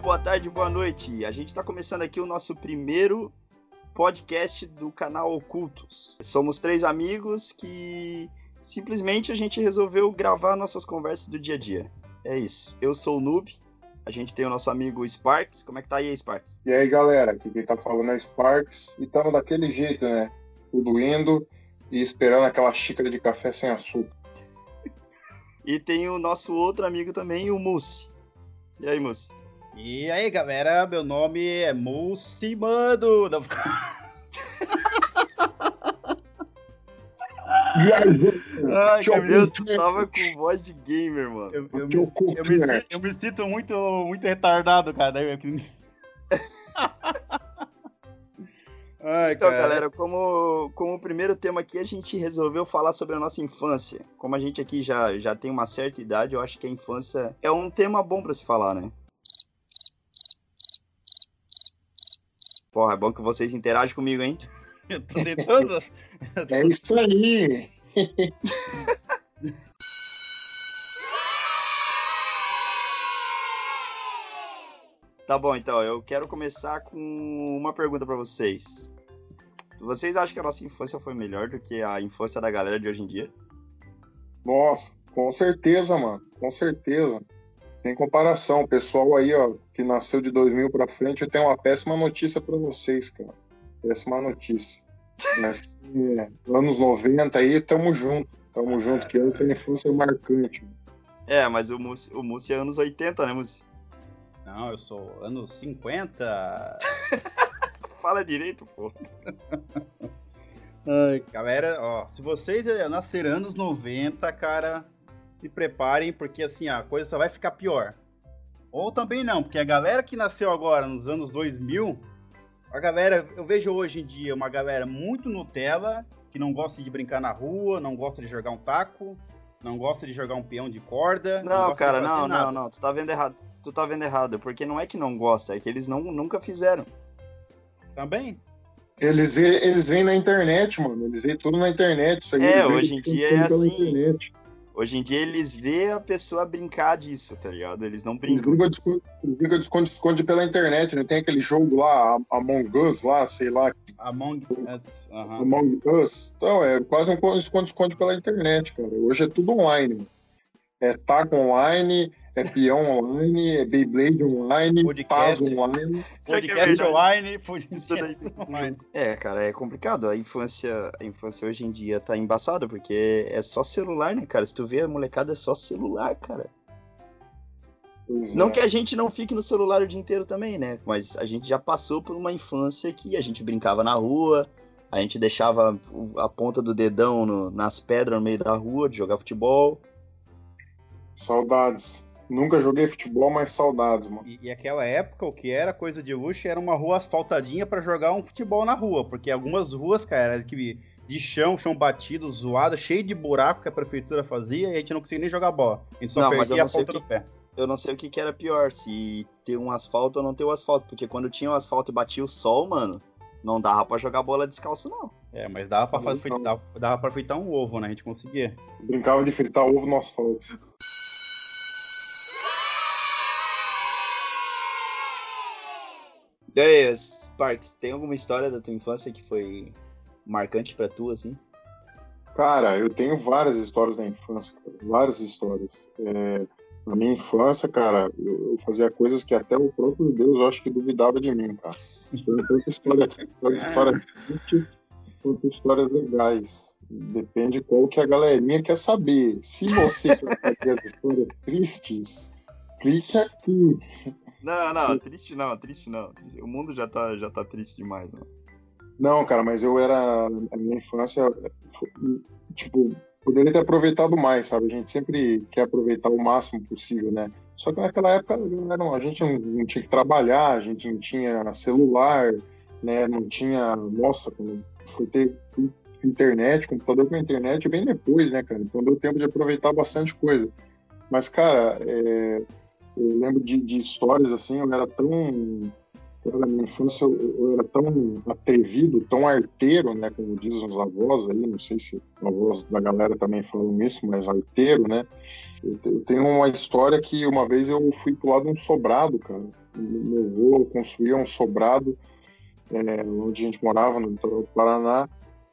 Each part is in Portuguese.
dia, boa tarde, boa noite. A gente está começando aqui o nosso primeiro podcast do canal Ocultos. Somos três amigos que simplesmente a gente resolveu gravar nossas conversas do dia a dia. É isso. Eu sou o Noob. A gente tem o nosso amigo Sparks. Como é que tá aí, Sparks? E aí, galera, aqui quem tá falando é Sparks. E tamo daquele jeito, né? Tudo indo e esperando aquela xícara de café sem açúcar. e tem o nosso outro amigo também, o Mussi. E aí, Mussi? E aí, galera, meu nome é Mussi Mano. Não... Ai, eu tava com voz de gamer, mano. Eu, eu, me, eu, me, eu me, sinto muito, muito retardado, cara. Ai, então, cara. galera, como, como o primeiro tema aqui, a gente resolveu falar sobre a nossa infância. Como a gente aqui já, já tem uma certa idade, eu acho que a infância é um tema bom para se falar, né? Porra, é bom que vocês interagem comigo, hein? Eu tô tentando. é isso aí. Tá bom, então, eu quero começar com uma pergunta para vocês. Vocês acham que a nossa infância foi melhor do que a infância da galera de hoje em dia? Nossa, com certeza, mano. Com certeza. Sem comparação. O pessoal aí, ó, que nasceu de 2000 para frente, eu tenho uma péssima notícia para vocês, cara. Péssima notícia. Mas, é, anos 90 aí, tamo junto. Tamo junto, que essa infância é marcante. Mano. É, mas o Mussi, o Mussi é anos 80, né, Mussi? Não, eu sou anos 50. Fala direito, pô. Ai, galera, ó, se vocês nasceram anos 90, cara, se preparem, porque assim, a coisa só vai ficar pior. Ou também não, porque a galera que nasceu agora nos anos 2000, a galera, eu vejo hoje em dia uma galera muito Nutella, que não gosta de brincar na rua, não gosta de jogar um taco, não gosta de jogar um peão de corda. Não, não cara, não, não, não. Tu tá vendo errado. Tu tá vendo errado. Porque não é que não gosta, é que eles não, nunca fizeram. Também? Eles vêm eles vêm na internet, mano. Eles veem tudo na internet. Isso aí é, hoje em dia é assim. Internet. Hoje em dia eles vê a pessoa brincar disso, tá ligado? Eles não brincam. Eles brincam de esconde-esconde pela internet, não tem aquele jogo lá, Among Us lá, sei lá. Among Us. Uhum. Among Us. Então, é quase um esconde-esconde pela internet, cara. Hoje é tudo online. É taco online, é peão online, é Beyblade online, podcast, Paz online. Podcast online, podcast online. É, cara, é complicado. A infância, a infância hoje em dia tá embaçada, porque é só celular, né, cara? Se tu vê a molecada é só celular, cara. Pois não é. que a gente não fique no celular o dia inteiro também, né? Mas a gente já passou por uma infância que a gente brincava na rua, a gente deixava a ponta do dedão no, nas pedras no meio da rua de jogar futebol. Saudades. Nunca joguei futebol, mas saudades, mano. E, e, aquela época, o que era coisa de luxo era uma rua asfaltadinha para jogar um futebol na rua. Porque algumas ruas, cara, era que de chão, chão batido, zoado, cheio de buraco que a prefeitura fazia e a gente não conseguia nem jogar bola. A gente só não, perdia a ponta que, do pé. Eu não sei o que, que era pior, se ter um asfalto ou não ter o asfalto. Porque quando tinha o asfalto e batia o sol, mano, não dava pra jogar bola descalço, não. É, mas dava pra, fazer, dava, dava pra fritar um ovo, né? A gente conseguia. Brincava de fritar ovo no asfalto. E aí, Sparks, tem alguma história da tua infância que foi marcante para tu, assim? Cara, eu tenho várias histórias da infância, cara, várias histórias. É, na minha infância, cara, eu, eu, fazia coisas que até o próprio Deus eu acho que duvidava de mim, cara. Tanto histórias, tanto histórias quanto histórias legais. Depende qual que a galerinha quer saber. Se você quer saber as histórias tristes, clique aqui. Não, não, triste não, triste não. O mundo já tá, já tá triste demais, mano. Não, cara, mas eu era. A minha infância, tipo, poderia ter aproveitado mais, sabe? A gente sempre quer aproveitar o máximo possível, né? Só que naquela época não, a gente não, não tinha que trabalhar, a gente não tinha celular, né? Não tinha. Nossa, foi ter internet, computador com internet bem depois, né, cara? Então deu tempo de aproveitar bastante coisa. Mas, cara, é, eu lembro de, de, histórias assim, eu era tão, na minha infância eu, eu, era tão atrevido, tão arteiro, né? Como dizem os avós aí, não sei se os avós da galera também falam isso, mas arteiro, né? Eu, eu tenho uma história que uma vez eu fui pro lado de um sobrado, cara. Meu avô construía um sobrado é, onde a gente morava, no litoral do Paraná.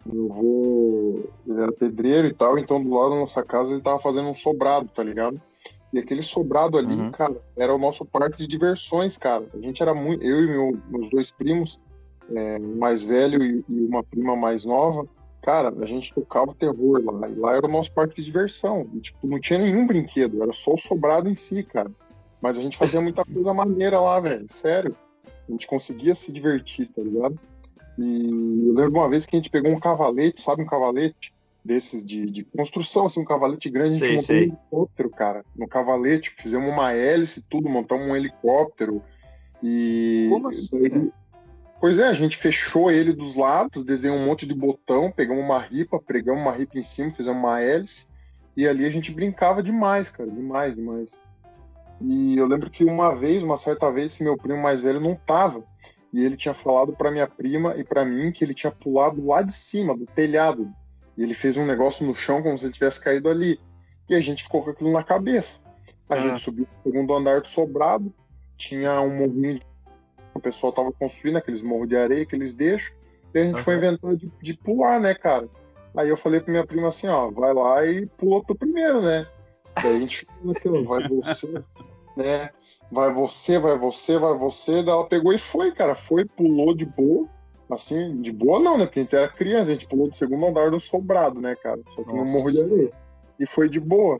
Meu avô era pedreiro e tal, então do lado da nossa casa ele tava fazendo um sobrado, tá ligado? E aquele sobrado ali, uhum. cara, era o nosso parque de diversões, cara. A gente era muito. Eu e meu, meus dois primos, é, mais velho e, e, uma prima mais nova, cara, a gente tocava terror lá. E lá era o nosso parque de diversão. E, tipo, não tinha nenhum brinquedo, era só o sobrado em si, cara. Mas a gente fazia muita coisa maneira lá, velho. Sério. A gente conseguia se divertir, tá ligado? E eu lembro uma vez que a gente pegou um cavalete, sabe um cavalete? Desses de, de construção, assim, um cavalete grande, sei, a gente montou um helicóptero, cara. No cavalete, fizemos uma hélice, tudo, montamos um helicóptero. E. Como assim? Pois é, a gente fechou ele dos lados, desenhou um monte de botão, pegamos uma ripa, pregamos uma ripa em cima, fizemos uma hélice. E ali a gente brincava demais, cara, demais, demais. E eu lembro que uma vez, uma certa vez, meu primo mais velho não tava. E ele tinha falado para minha prima e para mim que ele tinha pulado lá de cima, do telhado, e ele fez um negócio no chão como se ele tivesse caído ali. E a gente ficou com aquilo na cabeça. A ah. gente subiu o segundo andar do sobrado, tinha um morrinho que o pessoal tava construindo, aqueles morros de areia que eles deixam. E a gente foi inventando de, de, pular, né, cara? Aí eu falei pra minha prima assim, ó, vai lá e pula tu primeiro, né? Daí a gente ficou naquilo, vai você, né? Vai você, vai você, vai você. Daí ela pegou e foi, cara. Foi, pulou de boa. Assim, de boa não, né? Porque a gente era criança, a gente pulou do segundo andar do sobrado, né, cara? Só que Nossa. no morro de areia. E foi de boa.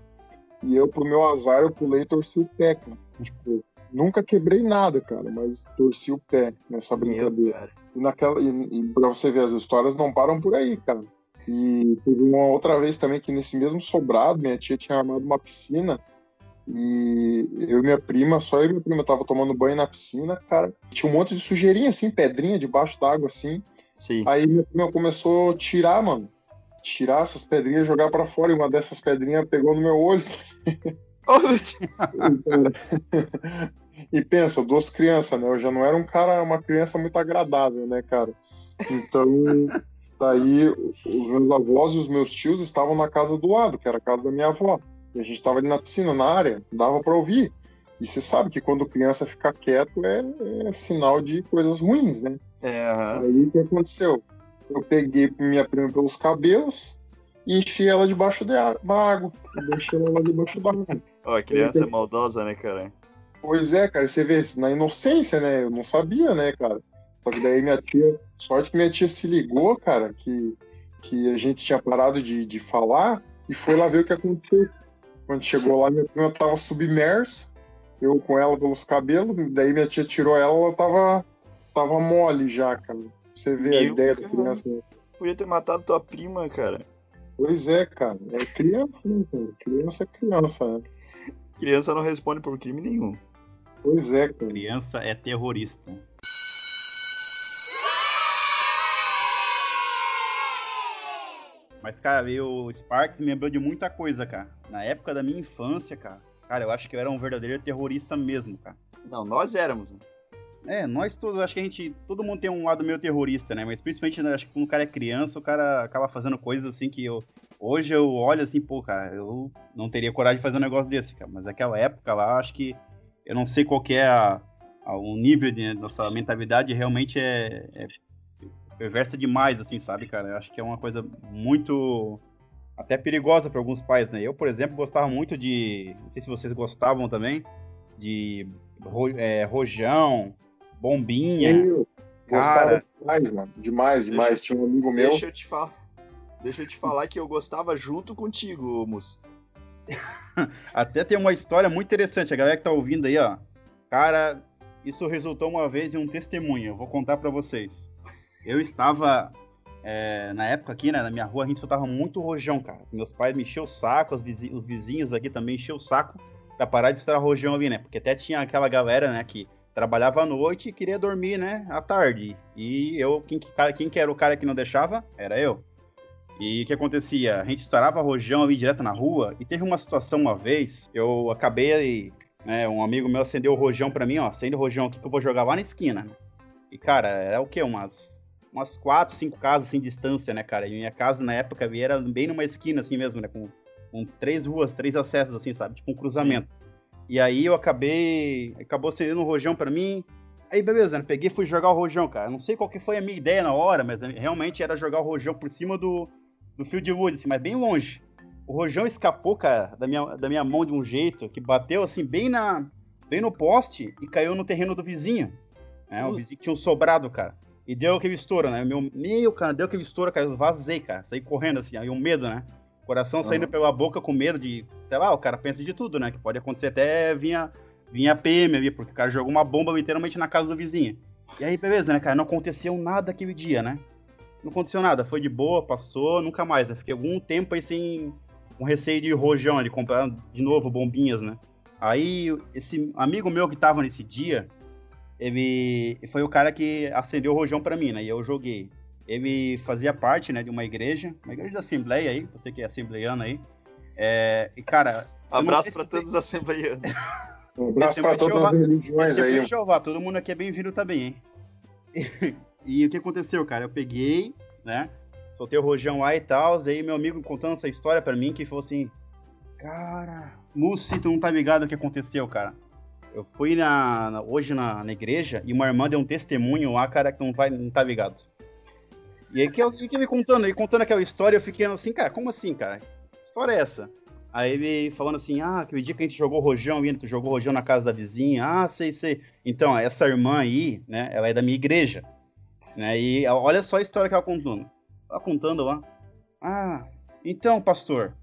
E eu, pro meu azar, eu pulei e torci o pé, cara. Tipo, nunca quebrei nada, cara, mas torci o pé nessa brincadeira. E, naquela, e, e pra você ver, as histórias não param por aí, cara. E teve uma outra vez também que nesse mesmo sobrado, minha tia tinha armado uma piscina e eu e minha prima, só eu e minha prima tava tomando banho na piscina, cara. Tinha um monte de sujeirinha, assim, pedrinha debaixo d'água, assim. Sim. Aí minha prima começou a tirar, mano. Tirar essas pedrinhas e jogar para fora. E uma dessas pedrinhas pegou no meu olho. e pensa, duas crianças, né? Eu já não era um cara, uma criança muito agradável, né, cara? Então, daí os meus avós e os meus tios estavam na casa do lado, que era a casa da minha avó. E a gente estava ali na piscina, na área, dava para ouvir. E você sabe que quando criança fica quieto é, é sinal de coisas ruins, né? É. Aí o que aconteceu? Eu peguei minha prima pelos cabelos e enchi ela debaixo da água. Deixei ela debaixo da água. Ó, a criança é maldosa, né, cara? Pois é, cara, você vê, na inocência, né? Eu não sabia, né, cara? Só que daí minha tia, sorte que minha tia se ligou, cara, que, que a gente tinha parado de, de falar e foi lá ver o que aconteceu. Quando chegou lá, minha prima tava submersa, eu com ela pelos cabelos, daí minha tia tirou ela, ela tava, tava mole já, cara. Você vê Meu a ideia cara, da criança. Podia ter matado tua prima, cara. Pois é, cara. É criança, né, cara? Criança é criança, né? Criança não responde por crime nenhum. Pois é, cara. Criança é terrorista. Mas, cara, o Sparks me lembrou de muita coisa, cara. Na época da minha infância, cara. Cara, eu acho que eu era um verdadeiro terrorista mesmo, cara. Não, nós éramos, né? É, nós todos, acho que a gente. Todo mundo tem um lado meio terrorista, né? Mas principalmente, né, acho que quando o cara é criança, o cara acaba fazendo coisas assim que eu. Hoje eu olho assim, pô, cara, eu não teria coragem de fazer um negócio desse, cara. Mas naquela época lá, acho que. Eu não sei qual é a, a, o nível de nossa mentalidade, realmente é, é perversa demais, assim, sabe, cara? Eu acho que é uma coisa muito. até perigosa para alguns pais, né? Eu, por exemplo, gostava muito de. Não sei se vocês gostavam também, de ro, é, rojão, bombinha. Eu gostava demais, mano. Demais, demais. Deixa, Tinha um amigo meu. Deixa eu te falar. Deixa eu te falar que eu gostava junto contigo, Mus. Até tem uma história muito interessante. A galera que tá ouvindo aí, ó. Cara, isso resultou uma vez em um testemunho. Eu vou contar para vocês eu estava. É, na época aqui, né, na minha rua, a gente soltava muito rojão, cara. Meus pais me encheu o saco, os vizinhos, os vizinhos aqui também encheu o saco pra parar de estourar rojão ali, né? Porque até tinha aquela galera, né, que trabalhava à noite e queria dormir, né, à tarde. E eu, quem, quem que era o cara que não deixava? Era eu. E o que acontecia? A gente estourava rojão ali direto na rua, e teve uma situação uma vez, eu acabei, né, um amigo meu acendeu o rojão para mim, ó, acende o rojão aqui que eu vou jogar lá na esquina. E, cara, era o quê? Umas, umas quatro, cinco casas assim, distância, né, cara? E minha casa na época era bem numa esquina, assim mesmo, né? Com, com três ruas, três acessos, assim, sabe? Tipo um cruzamento. Sim. E aí eu acabei. Acabou cedendo um rojão para mim. Aí, beleza, né? Peguei e fui jogar o rojão, cara. Não sei qual que foi a minha ideia na hora, mas realmente era jogar o rojão por cima do, do fio de luz, assim, mas bem longe. O rojão escapou, cara, da minha, da minha mão de um jeito que bateu, assim, bem na bem no poste e caiu no terreno do vizinho. Né? O vizinho tinha um sobrado, cara. E deu aquele estouro, né? Meu, meu cara, deu aquele estouro, cara. Eu vazei, cara. Saí correndo, assim, aí um medo, né? Coração saindo uhum. pela boca com medo de. Sei lá, o cara pensa de tudo, né? Que pode acontecer até vinha, vinha PM ali, porque o cara jogou uma bomba literalmente na casa do vizinho. E aí, beleza, né, cara? Não aconteceu nada aquele dia, né? Não aconteceu nada. Foi de boa, passou, nunca mais. Eu fiquei algum tempo aí sem. com receio de rojão, de comprar de novo bombinhas, né? Aí, esse amigo meu que tava nesse dia, ele foi o cara que acendeu o rojão para mim, né? E eu joguei ele fazia parte, né, de uma igreja, uma igreja da Assembleia aí, você que é assembleiano aí. É, e, cara... Abraço para todos os assembleianos. um abraço para todas as religiões aí. Jeová, todo mundo aqui é bem-vindo também, hein? E, e, o que aconteceu, cara? Eu peguei, né, soltei o rojão lá e tal, aí meu amigo contando essa história para mim, que falou assim, cara, Mussi, tu não tá ligado o que aconteceu, cara. Eu fui na, na hoje na, na, igreja e uma irmã deu um testemunho lá, cara, que não, vai, não tá ligado. E aí que eu fiquei me contando, ele contando aquela história, eu fiquei assim, cara, como assim, cara? Que história é essa? Aí ele falando assim, ah, aquele dia que a gente jogou rojão, indo, tu jogou rojão na casa da vizinha, ah, sei, sei. Então, essa irmã aí, né, ela é da minha igreja, né, e olha só a história que ela contando. Ela contando lá, ah, então, pastor,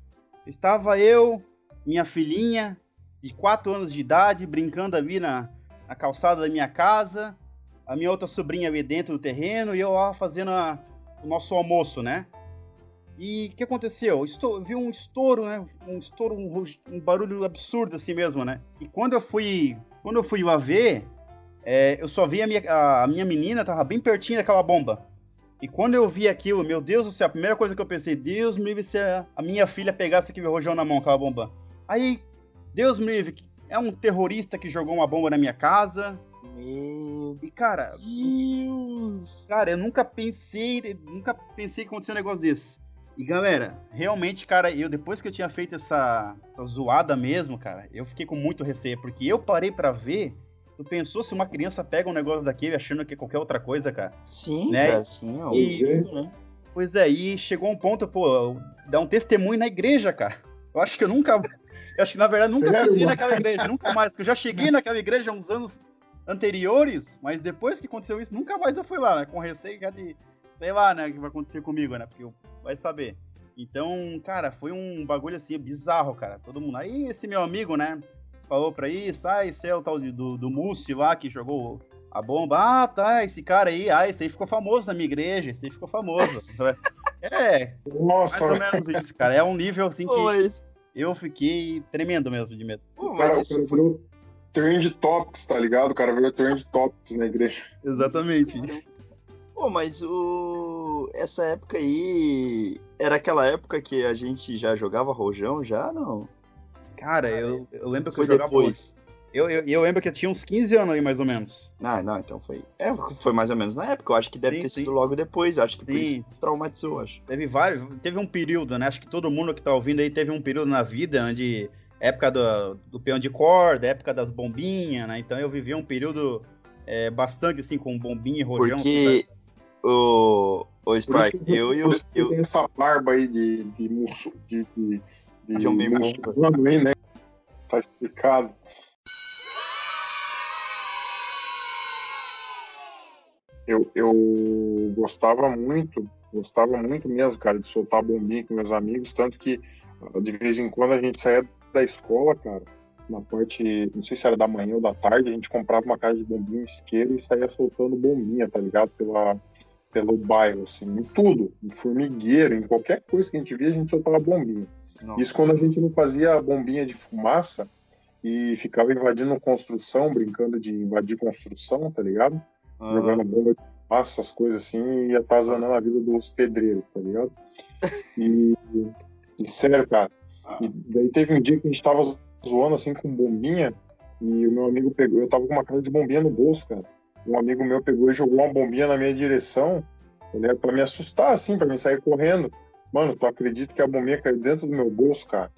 estava eu, minha filhinha, de quatro anos de idade, brincando ali na, na calçada da minha casa, a minha outra sobrinha ali dentro do terreno, e eu lá fazendo a, o nosso almoço, né? E o que aconteceu? Estou, vi um estouro, né? Um estouro, um, um, barulho absurdo assim mesmo, né? E quando eu fui, quando eu fui lá ver, é, eu só vi a minha, a, minha menina tava bem pertinho daquela bomba. E quando eu vi aquilo, meu Deus do céu, a primeira coisa que eu pensei, Deus me livre se a, a minha filha pegasse aquele rojão na mão, aquela bomba. Aí, Deus me livre, é um terrorista que jogou uma bomba na minha casa, meu e cara, Deus. cara, eu nunca pensei, nunca pensei que acontecia um negócio desse. E galera, realmente, cara, eu depois que eu tinha feito essa, essa zoada mesmo, cara, eu fiquei com muito receio, porque eu parei para ver. Tu pensou se uma criança pega um negócio daquele achando que é qualquer outra coisa, cara? Sim, né? cara, sim, é e, né? Pois é, e chegou um ponto, pô, dar um testemunho na igreja, cara. Eu acho que eu nunca. Eu acho que, na verdade, nunca é, pisei naquela igreja, nunca mais. Porque eu já cheguei naquela igreja há uns anos anteriores, mas depois que aconteceu isso, nunca mais eu fui lá, né? Com receio de, sei lá, né, o que vai acontecer comigo, né? Porque vai saber. Então, cara, foi um bagulho assim bizarro, cara. Todo mundo. Aí esse meu amigo, né, falou pra isso, ah, esse é o tal de, do, do Mussi lá que jogou a bomba. Ah, tá, esse cara aí, ah, esse aí ficou famoso na minha igreja, esse aí ficou famoso. é, Nossa. mais ou menos isso, cara. É um nível assim que eu fiquei tremendo mesmo de medo. Pô, mas cara, isso foi trend topics, tá ligado? O cara virou trend topics na igreja. Exatamente. Pô, mas o... essa época aí era aquela época que a gente já jogava rojão, já não? Cara, eu, eu lembro que foi eu jogava depois. Eu, eu, eu, lembro que eu tinha uns 15 anos aí, mais ou menos. Ah, não, então foi. É, foi mais ou menos na época. Eu acho que deve sim, ter sim. sido logo depois. Eu acho que por isso traumatizou, acho. Teve vários. Teve um período, né? Acho que todo mundo que tá ouvindo aí teve um período na vida onde época do, do peão de corda, época das bombinhas, né? Então eu vivi um período é, bastante assim com bombinha e rojão. Porque o, o Spike, eu e o. Eu... Tem essa barba aí de, de musso, de, de, de, de um muçulmano aí, né? Tá explicado. Eu, eu gostava muito, gostava muito mesmo, cara, de soltar bombinha com meus amigos, tanto que de vez em quando a gente saía da escola, cara, na parte, não sei se era da manhã ou da tarde, a gente comprava uma caixa de bombinha isqueiro e saía soltando bombinha, tá ligado? Pela, pelo bairro, assim, em tudo, em formigueiro, em qualquer coisa que a gente via, a gente soltava bombinha. Nossa. Isso quando a gente não fazia bombinha de fumaça e ficava invadindo construção, brincando de invadir construção, tá ligado? Uhum. Jogando bomba de fumaça, essas coisas assim, e atazanando a vida dos pedreiros, tá ligado? E, e sério, cara, e daí teve um dia que a gente tava zoando assim com bombinha e o meu amigo pegou, eu tava com uma cara de bombinha no bolso, cara. um amigo meu pegou e jogou uma bombinha na minha direção, né, para me assustar, assim, para me sair correndo. Mano, tu acredita que a bombinha caiu dentro do meu bolso, cara?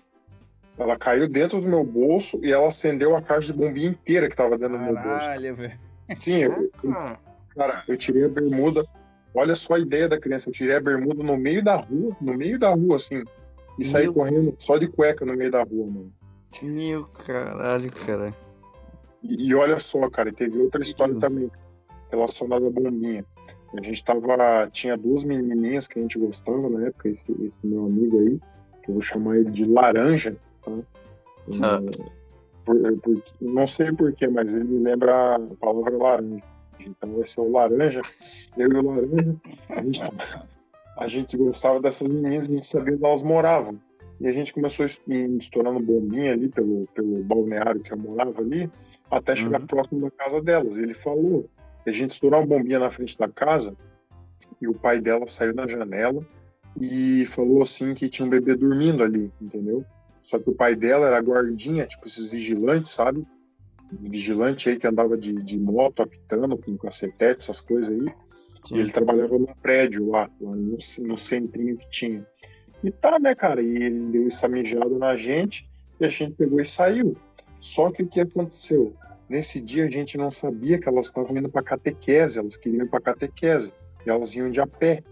Ela caiu dentro do meu bolso e ela acendeu a caixa de bombinha inteira que tava dentro Caralho, do meu bolso. Caralho, velho. Sim, eu, eu, cara, eu tirei a bermuda. Olha só a ideia da criança. Eu tirei a bermuda no meio da rua, no meio da rua, assim. E meu... saí correndo só de cueca no meio da rua, mano. Meu caralho, cara. E, e olha só, cara, teve outra história também relacionada à bombinha. A gente tava. Tinha duas menininhas que a gente gostava na época, esse, esse meu amigo aí, que eu vou chamar ele de Laranja, tá? Ah. Por, por, não sei porquê, mas ele me lembra a palavra laranja. Então vai ser o laranja. Eu e o laranja, a gente, a gente gostava dessas meninas e a gente sabia onde elas moravam. E a gente começou estourando bombinha ali pelo, pelo balneário que eu morava ali, até chegar uhum. próximo da casa delas. E ele falou: a gente estourou uma bombinha na frente da casa e o pai dela saiu da janela e falou assim que tinha um bebê dormindo ali, entendeu? Só que o pai dela era guardinha, tipo esses vigilantes, sabe? Vigilante aí que andava de, de moto, apitando, com cacetete, essas coisas aí. Sim. E ele trabalhava num prédio lá, lá no, no centrinho que tinha. E tá, né, cara? E ele deu essa mijada na gente e a gente pegou e saiu. Só que o que aconteceu? Nesse dia a gente não sabia que elas estavam indo para catequese, elas queriam ir para catequese. E elas iam de a pé.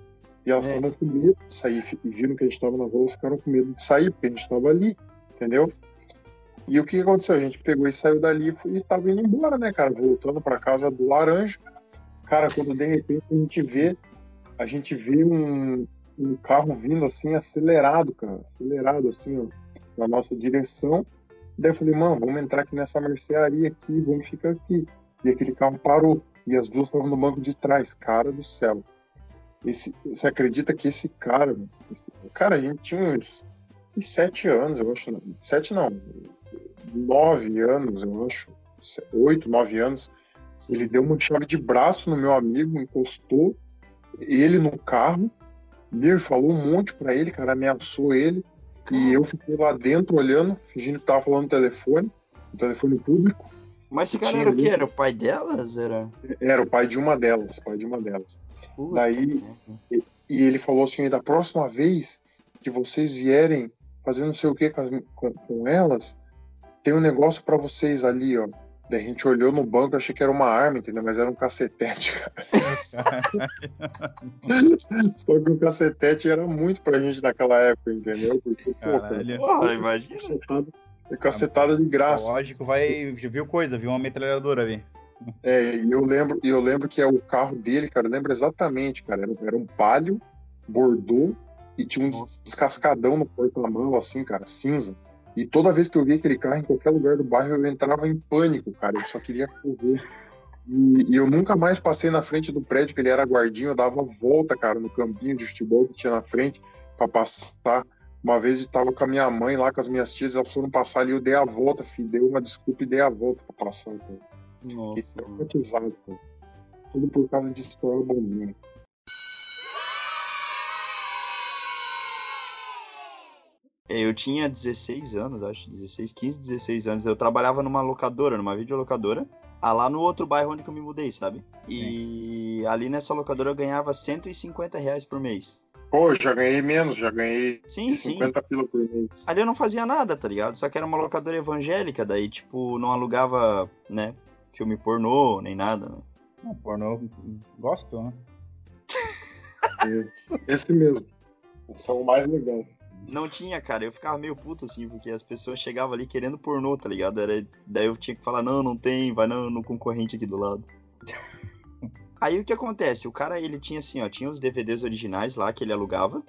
E elas estavam é. com medo de sair. E viram que a gente estava na rua, ficaram com medo de sair, porque a gente estava ali, entendeu? E o que aconteceu? A gente pegou e saiu dali e estava indo embora, né, cara? Voltando para casa do Laranja. Cara, quando de repente a gente vê, a gente vê um, um carro vindo assim, acelerado, cara. Acelerado, assim, ó, na nossa direção. Daí eu falei, mano, vamos entrar aqui nessa mercearia aqui, vamos ficar aqui. E aquele carro parou. E as duas estavam no banco de trás. Cara do céu. Esse, você acredita que esse cara, esse, cara, a gente tinha uns, uns sete anos, eu acho. Sete não, nove anos, eu acho. Oito, nove anos. Ele deu uma chave de braço no meu amigo, encostou ele no carro, meu, falou um monte para ele, cara, ameaçou ele. E eu fiquei lá dentro olhando, fingindo que tava falando no telefone, no telefone público. Mas esse cara era o quê? Era o pai delas? Era... era o pai de uma delas, pai de uma delas. Puta Daí, e, e, ele falou assim, da próxima vez que vocês vierem fazendo não sei o que com, com, com elas, tem um negócio para vocês ali, ó. Daí a gente olhou no banco, achei que era uma arma, entendeu? Mas era um cacetete, cara. Só que o cacetete era muito pra gente naquela época, entendeu? Porque, pô, cara, Porra, imagina. Cacetada, cacetada de graça. Lógico, vai. Viu coisa, viu uma metralhadora ali. É, e eu lembro, eu lembro que é o carro dele, cara, eu lembro exatamente, cara. Era, era um palio, bordô, e tinha um descascadão no porta-mão, assim, cara, cinza. E toda vez que eu via aquele carro em qualquer lugar do bairro, eu entrava em pânico, cara. Eu só queria correr. E, e, eu nunca mais passei na frente do prédio que ele era guardinho. Eu dava volta, cara, no campinho de futebol que tinha na frente para passar. Uma vez eu estava com a minha mãe lá, com as minhas tias, elas foram passar ali, eu dei a volta, filho. Dei uma desculpa e dei a volta para passar. Então. Nossa. Traumatizado, cara. Tudo por causa de história bombinha. É, eu tinha 16 anos, acho, 16, 15, 16 anos. Eu trabalhava numa locadora, numa videolocadora, ah, lá no outro bairro onde eu me mudei, sabe? E Sim. ali nessa locadora eu ganhava 150 reais por mês. Pô, já ganhei menos, já ganhei sim, 50 sim. pila por mês. Ali eu não fazia nada, tá ligado? Só que era uma locadora evangélica, daí, tipo, não alugava, né, filme pornô, nem nada, né? Não, pornô, gosto, né? Esse, esse mesmo. Esse é o mais legal. Não tinha, cara. Eu ficava meio puto, assim, porque as pessoas chegavam ali querendo pornô, tá ligado? Era... Daí eu tinha que falar, não, não tem, vai no, no concorrente aqui do lado. Aí o que acontece? O cara, ele tinha assim, ó, tinha os DVDs originais lá que ele alugava.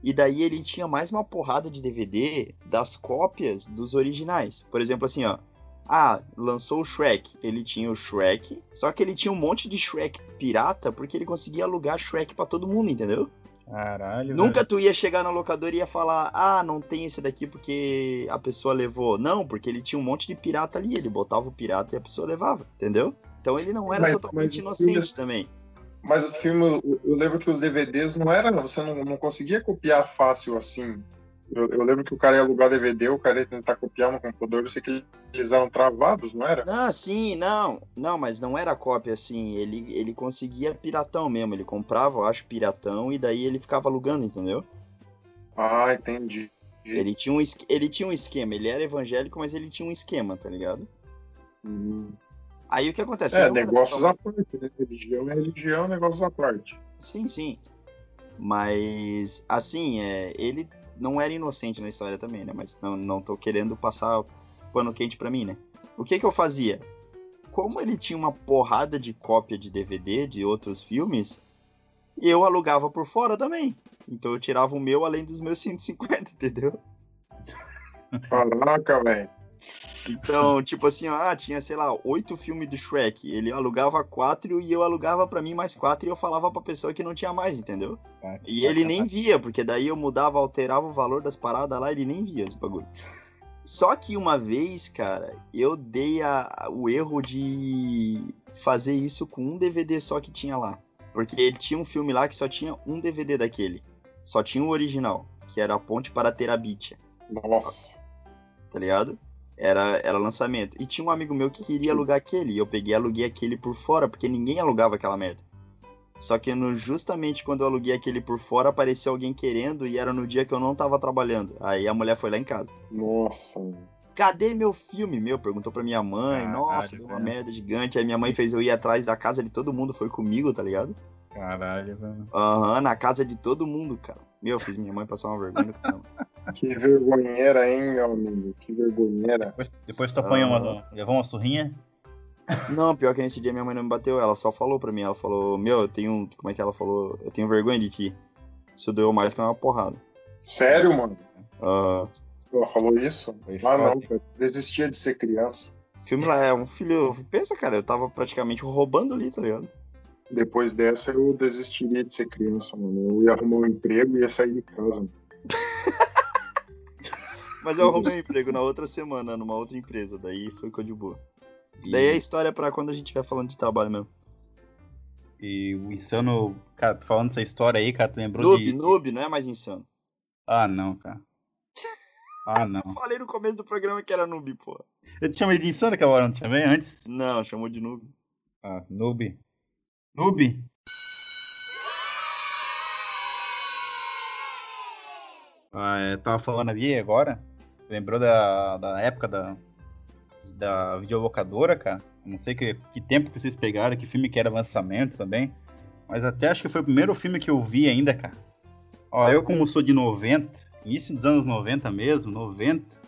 E daí ele tinha mais uma porrada de DVD das cópias dos originais. Por exemplo, assim, ó. Ah, lançou o Shrek. Ele tinha o Shrek. Só que ele tinha um monte de Shrek pirata porque ele conseguia alugar Shrek para todo mundo, entendeu? Caralho. Nunca velho. tu ia chegar na locadora e ia falar, ah, não tem esse daqui porque a pessoa levou. Não, porque ele tinha um monte de pirata ali. Ele botava o pirata e a pessoa levava, entendeu? Então ele não era mas, totalmente mas inocente filme, também. Mas o filme, eu lembro que os DVDs não era, você não, não conseguia copiar fácil assim. Eu, eu, lembro que o cara ia alugar DVD, o cara ia tentar copiar no computador, eu sei que ele eles eram travados, não era? Ah, sim, não. Não, mas não era cópia assim. Ele, ele conseguia piratão mesmo. Ele comprava, eu acho, piratão e daí ele ficava alugando, entendeu? Ah, entendi. Ele tinha um, ele tinha um esquema. Ele era evangélico, mas ele tinha um esquema, tá ligado? Hum. Aí o que acontece? É, negócios à parte, né? Religião é religião, negócios à parte. Sim, sim. Mas, assim, é, ele não era inocente na história também, né? Mas não, não tô querendo passar pano quente para mim, né? O que que eu fazia? Como ele tinha uma porrada de cópia de DVD de outros filmes, eu alugava por fora também. Então eu tirava o meu além dos meus 150, entendeu? Caraca, velho. Então, tipo assim, ah, tinha, sei lá, oito filmes do Shrek. Ele alugava quatro e eu alugava para mim mais quatro e eu falava pra pessoa que não tinha mais, entendeu? E ele nem via, porque daí eu mudava, alterava o valor das paradas lá, ele nem via esse bagulho. Só que uma vez, cara, eu dei a, o erro de fazer isso com um DVD só que tinha lá. Porque ele tinha um filme lá que só tinha um DVD daquele. Só tinha o original, que era a Ponte para Terabitia. Nossa. Tá ligado? Era, era lançamento. E tinha um amigo meu que queria alugar aquele. E eu peguei e aluguei aquele por fora, porque ninguém alugava aquela merda. Só que no, justamente quando eu aluguei aquele por fora, apareceu alguém querendo e era no dia que eu não tava trabalhando. Aí a mulher foi lá em casa. Nossa. Cadê meu filme? Meu, perguntou pra minha mãe. Nossa, deu uma merda gigante. Aí minha mãe fez eu ir atrás da casa de todo mundo, foi comigo, tá ligado? Caralho, velho. Aham, uhum, na casa de todo mundo, cara. Meu, eu fiz minha mãe passar uma vergonha. Que vergonheira, hein, meu amigo? Que vergonheira. Depois, depois tu apanhou uma. Levou uma surrinha? Não, pior que nesse dia minha mãe não me bateu, ela só falou pra mim, ela falou, meu, eu tenho. Como é que ela falou? Eu tenho vergonha de ti. Isso doeu mais que uma porrada. Sério, mano? Uh... Ela falou isso? ah, não, cara. Desistia de ser criança. Filme lá é um filho. Pensa, cara, eu tava praticamente roubando ali, tá ligado? Depois dessa eu desistiria de ser criança, mano. Eu ia arrumar um emprego e ia sair de casa. Mas eu arrumei um emprego na outra semana, numa outra empresa, daí foi coisa de boa. E... Daí é história pra quando a gente estiver falando de trabalho mesmo. E o Insano, cara, falando essa história aí, cara, tu lembrou noob, de... Noob, não é mais Insano. Ah, não, cara. Ah, não. Falei no começo do programa que era noob, pô. Eu te chamei de Insano aquela hora, não te chamei antes? Não, chamou de noob. Ah, noob. Noob? Ah, é, tava falando ali agora, lembrou da, da época da, da videolocadora, cara. Não sei que, que tempo que vocês pegaram, que filme que era lançamento também. Mas até acho que foi o primeiro filme que eu vi ainda, cara. Ó, eu como sou de 90, início dos anos 90 mesmo, 90,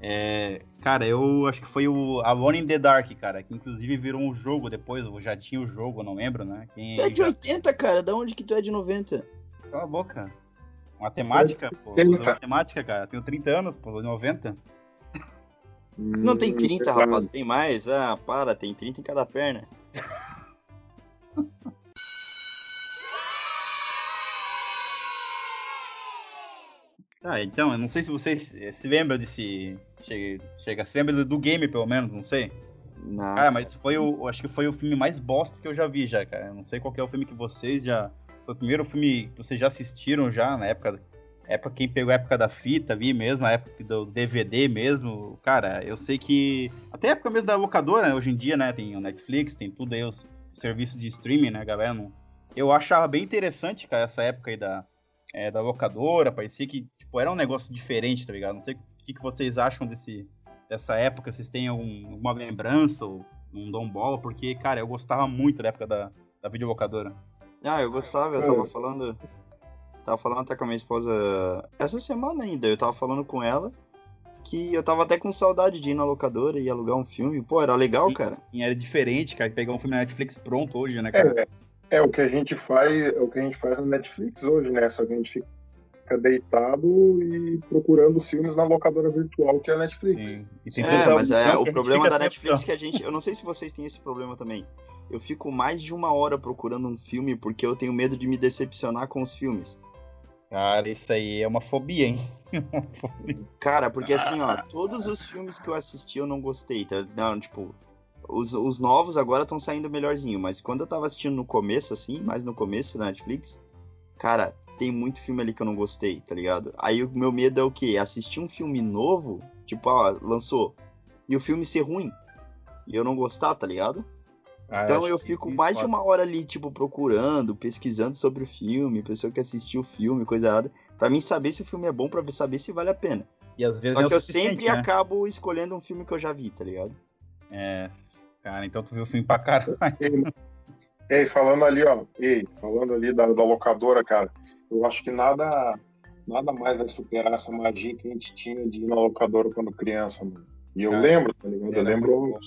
é, cara, eu acho que foi o Alone in the Dark, cara, que inclusive virou um jogo depois, já tinha o jogo, não lembro, né? Quem tu é de 80, cara, da onde que tu é de 90? Cala a boca. Matemática, pô. Matemática, cara. Tenho 30 anos, pô, 90. Não tem 30, hum, rapaz, tem mais. Ah, para, tem 30 em cada perna. Ah, então, eu não sei se vocês se lembram desse. Chega, chega se lembra do game, pelo menos, não sei. Não. Cara, mas foi o. Acho que foi o filme mais bosta que eu já vi já, cara. Eu não sei qual é o filme que vocês já. Foi o primeiro filme que vocês já assistiram já na época época quem pegou a época da fita ali mesmo, a época do DVD mesmo, cara, eu sei que até a época mesmo da locadora, né, hoje em dia, né, tem o Netflix, tem tudo aí os serviços de streaming, né, galera, eu achava bem interessante, cara, essa época aí da, é, da locadora, parecia que, tipo, era um negócio diferente, tá ligado? Não sei o que, que vocês acham desse, dessa época, vocês têm algum, alguma lembrança ou um dom bola, porque, cara, eu gostava muito da época da, da videolocadora. Ah, eu gostava, eu tava falando Tava falando até com a minha esposa essa semana ainda. Eu tava falando com ela que eu tava até com saudade de ir na locadora e alugar um filme. Pô, era legal, cara. E era diferente, cara, pegar um filme na Netflix pronto hoje, né, cara? É, é o que a gente faz, é o que a gente faz na Netflix hoje, né? Só que a gente fica deitado e procurando filmes na locadora virtual que é a Netflix. Sim. É, mas é, o problema da Netflix é que a gente. Eu não sei se vocês têm esse problema também. Eu fico mais de uma hora procurando um filme porque eu tenho medo de me decepcionar com os filmes. Cara, isso aí é uma fobia, hein? Cara, porque assim, ó, todos os filmes que eu assisti eu não gostei, tá? Não, tipo, os, os novos agora estão saindo melhorzinho, mas quando eu tava assistindo no começo, assim, mais no começo da Netflix, cara, tem muito filme ali que eu não gostei, tá ligado? Aí o meu medo é o quê? Assistir um filme novo, tipo, ó, lançou. e o filme ser ruim. E eu não gostar, tá ligado? Ah, então eu fico mais pode. de uma hora ali, tipo, procurando, pesquisando sobre o filme, pessoa que assistiu o filme, coisa errada, pra mim saber se o filme é bom, pra saber se vale a pena. Só que é eu sempre né? acabo escolhendo um filme que eu já vi, tá ligado? É. Cara, então tu viu o filme pra caralho. Ei, falando ali, ó, ei, falando ali da, da locadora, cara, eu acho que nada nada mais vai superar essa magia que a gente tinha de ir na locadora quando criança, mano. E eu lembro, tá ligado? Eu lembro,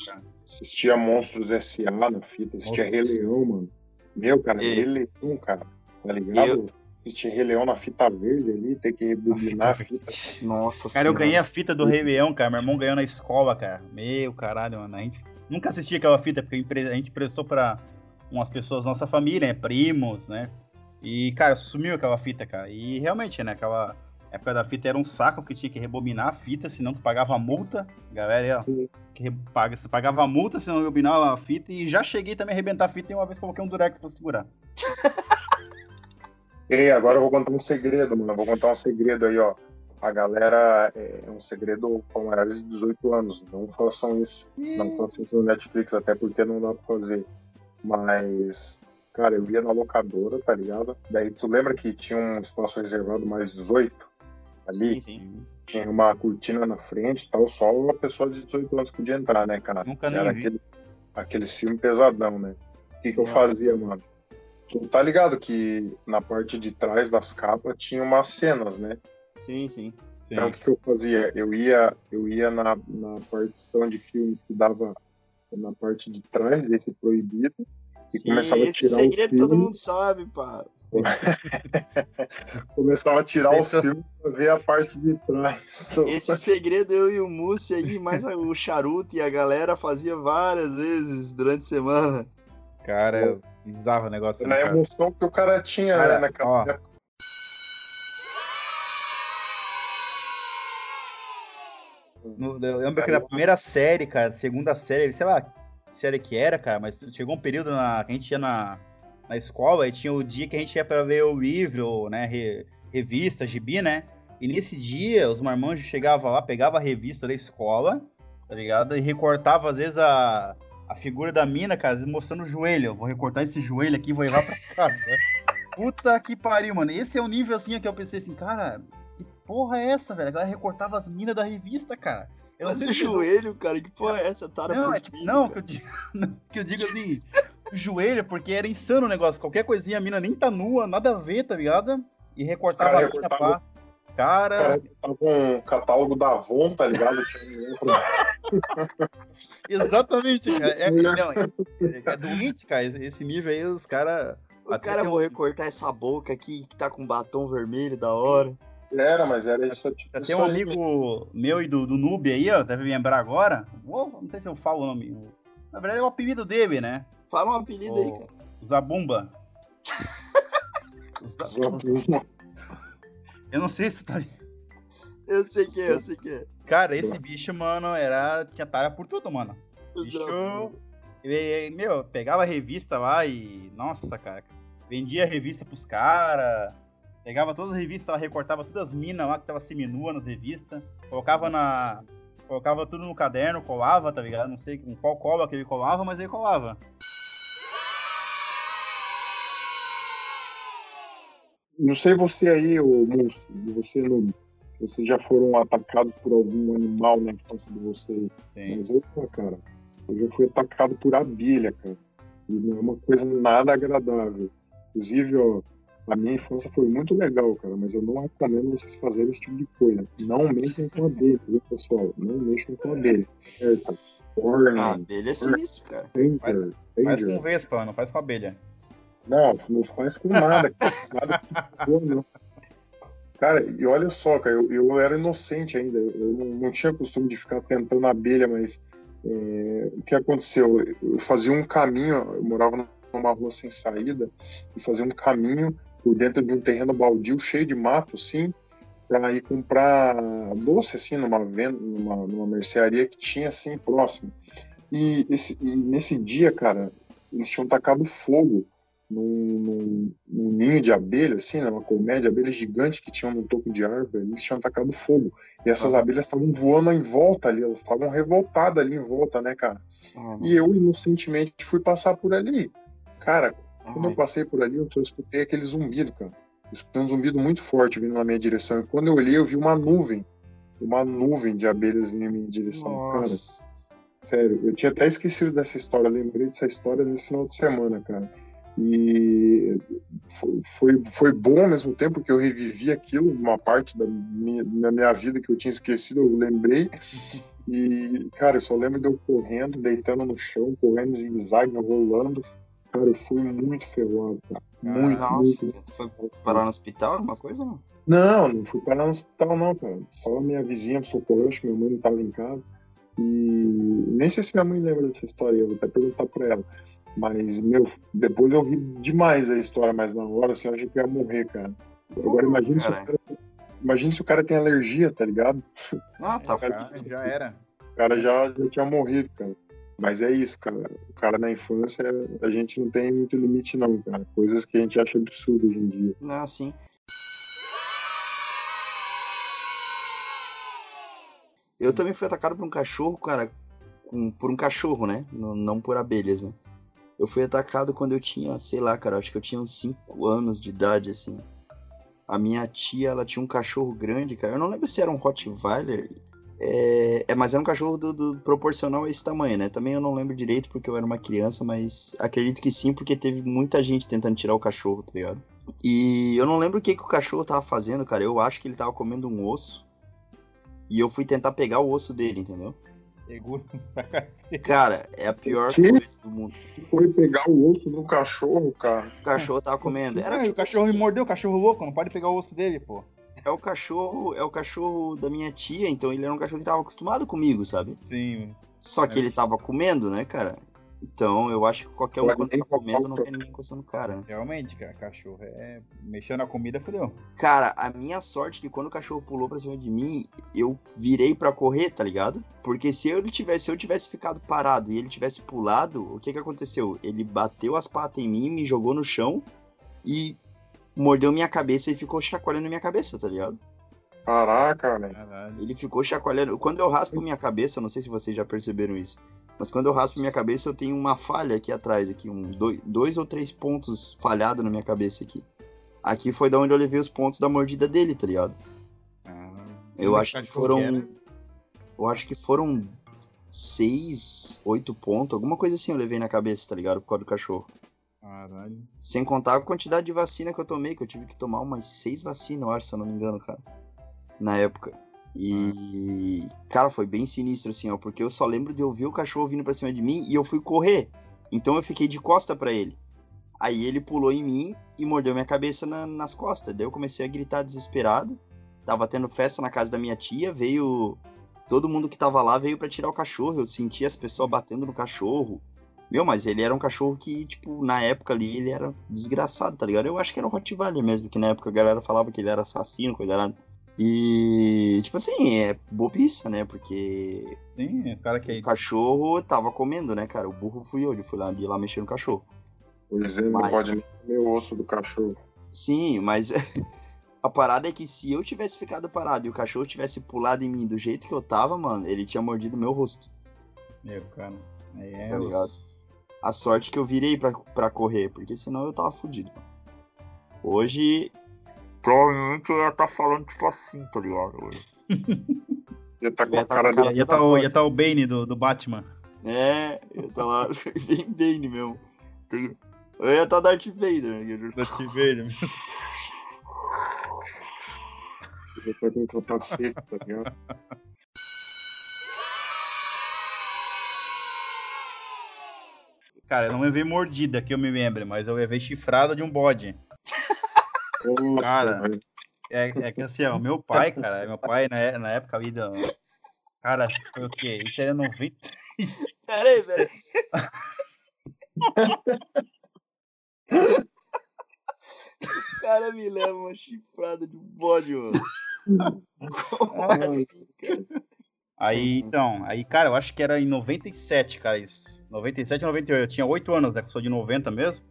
assistia Monstros S.A. na fita, assistia Rei Leão, mano. Meu, cara, e... Rei Leão, cara, tá ligado? Eu... Assistir Rei Leão na fita verde ali, ter que rebobinar a fita. Nossa Cara, senhora. eu ganhei a fita do Rei Leão, cara. Meu irmão ganhou na escola, cara. Meu caralho, mano. A gente nunca assisti aquela fita, porque a gente prestou pra umas pessoas da nossa família, né? Primos, né? E, cara, sumiu aquela fita, cara. E realmente, né? Aquela época da fita era um saco que tinha que rebobinar a fita, senão tu pagava multa. Galera, que paga, você pagava multa se não rebobinava a fita. E já cheguei também a arrebentar a fita e uma vez coloquei um durex pra segurar. Ei, agora eu vou contar um segredo, mano. vou contar um segredo aí, ó. A galera é um segredo com maiores de 18 anos. Não façam isso. Não façam isso no Netflix, até porque não dá pra fazer. Mas, cara, eu ia na locadora, tá ligado? Daí tu lembra que tinha um espaço reservado mais 18 ali? Sim, sim. Tinha uma cortina na frente e tal, só uma pessoa de 18 anos podia entrar, né, cara? Nunca nem Era aquele, aquele filme pesadão, né? O que, que eu fazia, mano? Tu tá ligado que na parte de trás das capas tinha umas cenas, né? Sim, sim. Então o que, que eu fazia? Eu ia, eu ia na, na partição de filmes que dava na parte de trás desse proibido e Sim, começava a tirar segredo o filme. todo mundo sabe, pá. começava a tirar o filme pra ver a parte de trás. Esse segredo eu e o Mussi aí, mais o charuto e a galera fazia várias vezes durante a semana. Cara, bizarro o negócio. Na né, emoção que o cara tinha cara, né, naquela época. No, eu lembro que na primeira série, cara, segunda série, sei lá, que série que era, cara, mas chegou um período na, que a gente ia na, na escola e tinha o dia que a gente ia pra ver o livro, né, re, revista, gibi, né? E nesse dia, os marmanjos chegavam lá, pegavam a revista da escola, tá ligado? E recortava, às vezes, a, a figura da mina, cara, mostrando o joelho. Eu vou recortar esse joelho aqui e vou levar pra casa. Puta que pariu, mano. Esse é o nível, assim, que eu pensei assim, cara, porra é essa, velho? A galera recortava as minas da revista, cara. Eu Mas o joelho, cara, que porra é essa? Tara não, é tipo, não que, eu digo, que eu digo assim, joelho, porque era insano o negócio. Qualquer coisinha, a mina nem tá nua, nada a ver, tá ligado? E recortava cara, a mina, pá. Cara. cara tava com um catálogo da Avon, tá ligado? Exatamente, cara. É, não, é, é doente, cara. Esse nível aí, os caras. O cara, vou recortar essa boca aqui que tá com batom vermelho da hora. Era, mas era isso. Tipo, tem um amigo meu e do, do Noob aí, ó, deve lembrar agora. não sei se eu falo o nome. Na verdade é o apelido dele, né? Fala um apelido o, aí, cara. Zabumba. Zabumba. Eu não sei se tá. Eu sei que é, eu sei que é. Cara, esse bicho, mano, era. Tinha tara por tudo, mano. Bicho. Ele, meu, pegava a revista lá e. Nossa, cara. Vendia a revista pros caras. Pegava todas as revistas, recortava todas as minas lá que tava seminua nas revistas, colocava na. Colocava tudo no caderno, colava, tá ligado? Não sei com qual cola que ele colava, mas ele colava. Não sei você aí, ô moço, você não. Vocês já foram atacados por algum animal na infância de vocês. Sim. Mas eu, cara, eu já fui atacado por abelha, cara. E não é uma coisa nada agradável. Inclusive, ó, a minha infância foi muito legal, cara, mas eu não recomendo vocês fazerem esse tipo de coisa. Não mexam com abelha, viu, pessoal? Não mexam com abelha, certo? Orne, ah, abelha é sinistro, cara. Danger, faz, danger. faz com vespa, não faz com abelha. Não, não com nada. nada não. Cara, e olha só, cara, eu, eu era inocente ainda. Eu não, não tinha costume de ficar tentando abelha, mas é, o que aconteceu? Eu fazia um caminho, eu morava numa rua sem saída, e fazia um caminho por dentro de um terreno baldio cheio de mato, assim, para ir comprar doce, assim, numa, venda, numa, numa mercearia que tinha, assim, próximo. E, esse, e nesse dia, cara, eles tinham tacado fogo num, num, num, ninho de abelha, assim, né, uma colmeia de abelhas gigante que tinham no topo de árvore, eles tinham atacado fogo. E essas abelhas estavam voando em volta ali, elas estavam revoltadas ali em volta, né, cara? e eu, inocentemente, fui passar por ali. Cara, quando eu passei por ali, eu só escutei aquele zumbido, cara. Eu escutei um zumbido muito forte vindo na minha direção. E quando eu olhei, eu vi uma nuvem. Uma nuvem de abelhas vindo na minha direção, Nossa. cara. Sério, eu tinha até esquecido dessa história. lembrei dessa história nesse final de semana, cara. E foi, foi, bom ao mesmo tempo que eu revivi aquilo, uma parte da minha, da minha vida que eu tinha esquecido, eu lembrei. E, cara, eu só lembro de eu correndo, deitando no chão, correndo zigue-zague, rolando. Cara, eu fui muito ferrado, cara. Muito, Nossa, muito. Foi parar no hospital, alguma coisa? Não, não, não fui parar no hospital, não, cara. Só a minha vizinha me socorreu, acho que minha mãe não estava em casa. E nem sei se minha mãe lembra dessa história, eu vou até perguntar pra ela. Mas, meu, depois eu ri demais a história, mas na hora, assim, eu achei que ia morrer, cara. Agora, imagina se, cara, imagina se o cara tem alergia, tá ligado? Ah, tá. Cara, já era. O cara já, já tinha morrido, cara. Mas é isso, cara. O cara na infância, a gente não tem muito limite, não, cara. Coisas que a gente acha absurdo hoje em dia. Não, sim. Eu também fui atacado por um cachorro, cara. Com, por um cachorro, né? Não, não por abelhas, né? Eu fui atacado quando eu tinha, sei lá, cara, acho que eu tinha uns 5 anos de idade, assim. A minha tia, ela tinha um cachorro grande, cara. Eu não lembro se era um Rottweiler. É, é mas era um cachorro do, do, proporcional a esse tamanho, né? Também eu não lembro direito porque eu era uma criança, mas acredito que sim, porque teve muita gente tentando tirar o cachorro, tá ligado? E eu não lembro o que, que o cachorro tava fazendo, cara. Eu acho que ele tava comendo um osso. E eu fui tentar pegar o osso dele, entendeu? Cara, é a pior que? coisa do mundo. Foi pegar o osso do cachorro, cara. O cachorro tava comendo. Era, é, tipo, o cachorro assim, me mordeu, o cachorro louco, não pode pegar o osso dele, pô. É o cachorro, é o cachorro da minha tia, então ele era um cachorro que tava acostumado comigo, sabe? Sim. Só que é. ele tava comendo, né, cara? Então, eu acho que qualquer um quando tá comendo não tem ninguém encostando o cara, né? Realmente, cara, cachorro é. Mexendo na comida, fodeu. Cara, a minha sorte é que quando o cachorro pulou pra cima de mim, eu virei para correr, tá ligado? Porque se eu tivesse, se eu tivesse ficado parado e ele tivesse pulado, o que que aconteceu? Ele bateu as patas em mim, me jogou no chão e mordeu minha cabeça e ficou chacoalhando minha cabeça, tá ligado? Caraca, velho. Ele ficou chacoalhando. Quando eu raspo minha cabeça, não sei se vocês já perceberam isso. Mas quando eu raspo minha cabeça, eu tenho uma falha aqui atrás, aqui, um, dois, dois ou três pontos falhados na minha cabeça aqui. Aqui foi da onde eu levei os pontos da mordida dele, tá ligado? Ah, eu acho que foram. Eu acho que foram seis, oito pontos, alguma coisa assim eu levei na cabeça, tá ligado? Por causa do cachorro. Caralho. Sem contar a quantidade de vacina que eu tomei, que eu tive que tomar umas seis vacinas, eu acho, se eu não me engano, cara. Na época. E, cara, foi bem sinistro, assim, ó, porque eu só lembro de eu ver o cachorro vindo pra cima de mim e eu fui correr. Então eu fiquei de costa para ele. Aí ele pulou em mim e mordeu minha cabeça na, nas costas. Daí eu comecei a gritar desesperado. Tava tendo festa na casa da minha tia, veio. Todo mundo que tava lá veio para tirar o cachorro. Eu senti as pessoas batendo no cachorro. Meu, mas ele era um cachorro que, tipo, na época ali, ele era desgraçado, tá ligado? Eu acho que era um Rottweiler mesmo, que na época a galera falava que ele era assassino, coisa errada. E, tipo assim, é bobiça, né? Porque. Sim, é cara que. O cachorro tava comendo, né, cara? O burro fui eu, ele foi lá, lá mexer no cachorro. Pois é, mas... não pode comer o osso do cachorro. Sim, mas a parada é que se eu tivesse ficado parado e o cachorro tivesse pulado em mim do jeito que eu tava, mano, ele tinha mordido meu rosto. Meu, cara. Aí é tá ligado? A sorte que eu virei pra, pra correr, porque senão eu tava fudido. Hoje Provavelmente eu ia estar tá falando tipo assim, tá ligado? ia tá com a cara dele. Ia tá, o, ia tá o Bane do, do Batman. É, ia tá lá, bem Bane mesmo. Eu ia tá Darth Vader, né? Darth Vader. Eu tô com um capacete, tá ligado? Cara, eu não levei mordida, que eu me lembro, mas eu levei chifrada de um bode. Nossa, cara, é, é, que assim, ó, meu pai, cara, meu pai na, na época ali do. Cara, acho que foi o quê? Isso era 90. Peraí, peraí. o cara me leva uma chifrada de bode, mano. Como assim, cara? Aí, então, aí, cara, eu acho que era em 97, cara, isso. 97 98. Eu tinha 8 anos, né? Que eu sou de 90 mesmo.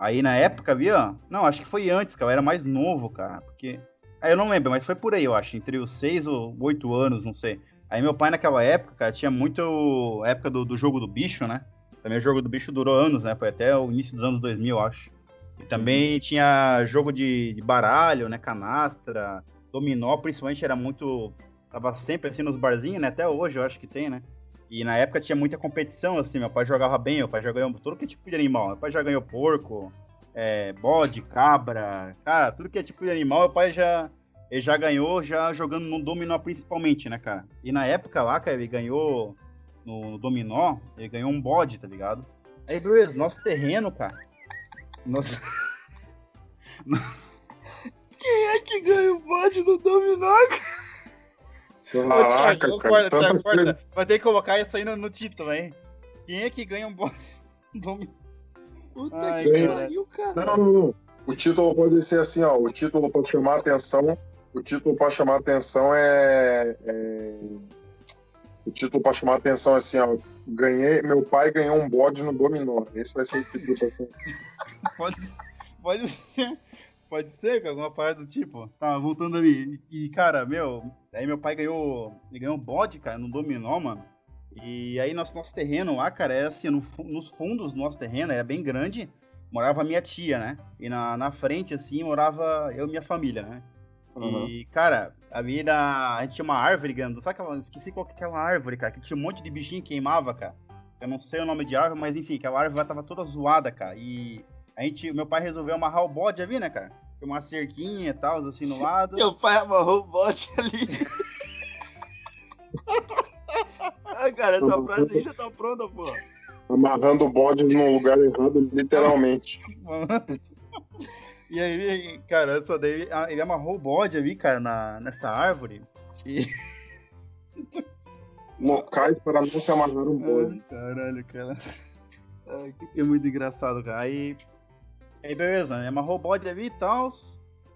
Aí na época, viu? Não, acho que foi antes, cara. Eu era mais novo, cara. Porque. Aí eu não lembro, mas foi por aí, eu acho. Entre os 6 ou 8 anos, não sei. Aí meu pai naquela época, cara, tinha muito. época do, do jogo do bicho, né? Também o jogo do bicho durou anos, né? Foi até o início dos anos 2000, eu acho. E também uhum. tinha jogo de, de, baralho, né? Canastra, dominó, principalmente era muito. Tava sempre assim nos barzinhos, né? Até hoje eu acho que tem, né? E na época tinha muita competição, assim, meu pai jogava bem, meu pai já ganhou todo que é tipo de animal. Meu pai já ganhou porco, é, bode, cabra, cara, tudo que é tipo de animal, meu pai já, ele já ganhou, já jogando no dominó principalmente, né, cara? E na época lá, cara, ele ganhou no, no dominó, ele ganhou um bode, tá ligado? Aí, beleza, nosso terreno, cara. Nosso... Quem é que ganha o bode no dominó, cara? Caraca, Ô, Thiago, cara. Corta, corta. Vai ter que colocar isso aí no, no título, hein? Quem é que ganha um bode? Puta Ai, que pariu, cara. Não, não, O título pode ser assim, ó. O título pode chamar a atenção. O título para chamar a atenção é, é... O título para chamar a atenção é assim, ó. Ganhei, meu pai ganhou um bode no dominó. Esse vai ser o título. Assim. pode, pode ser. Pode ser, alguma parada do tipo. Tá, voltando ali. E, cara, meu, aí meu pai ganhou. Ele ganhou um bode, cara, no dominó, mano. E aí nosso, nosso terreno lá, cara, é assim, no, nos fundos do nosso terreno, é bem grande. Morava minha tia, né? E na, na frente, assim, morava eu e minha família, né? Uhum. E, cara, a vida. A gente tinha uma árvore grande. Sabe aquela. Esqueci qual que é aquela árvore, cara, que tinha um monte de bichinho que queimava, cara. Eu não sei o nome de árvore, mas enfim, aquela árvore tava toda zoada, cara. E a gente, meu pai resolveu amarrar o bode ali, né, cara? Tem uma cerquinha e tal, assim no lado. Meu pai amarrou o bode ali. ah, cara, essa frase aí já tá pronta, pô. Amarrando o bode no lugar errado, literalmente. e aí, cara, só daí ele amarrou o bode ali, cara, na, nessa árvore. E. Locais para não se amarrar um bode. caralho, cara. É muito engraçado, cara. Aí Aí beleza? Amarrou o bode ali e tal.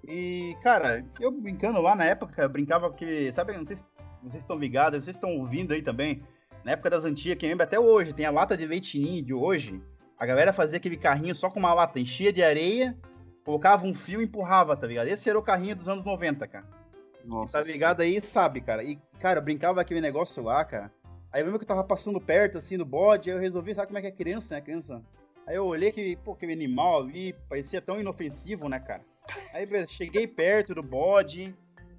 E, cara, eu brincando lá na época, brincava que. Sabe, não sei se vocês estão ligados, vocês estão ouvindo aí também. Na época das antigas, quem lembra até hoje, tem a lata de leite de hoje. A galera fazia aquele carrinho só com uma lata, enchia de areia, colocava um fio e empurrava, tá ligado? Esse era o carrinho dos anos 90, cara. Nossa. Tá ligado aí, sabe, cara. E, cara, eu brincava aquele negócio lá, cara. Aí eu lembro que eu tava passando perto, assim, do bode, aí eu resolvi, sabe como é que é criança, né? Criança Aí eu olhei que, pô, aquele animal ali parecia tão inofensivo, né, cara? Aí cheguei perto do bode,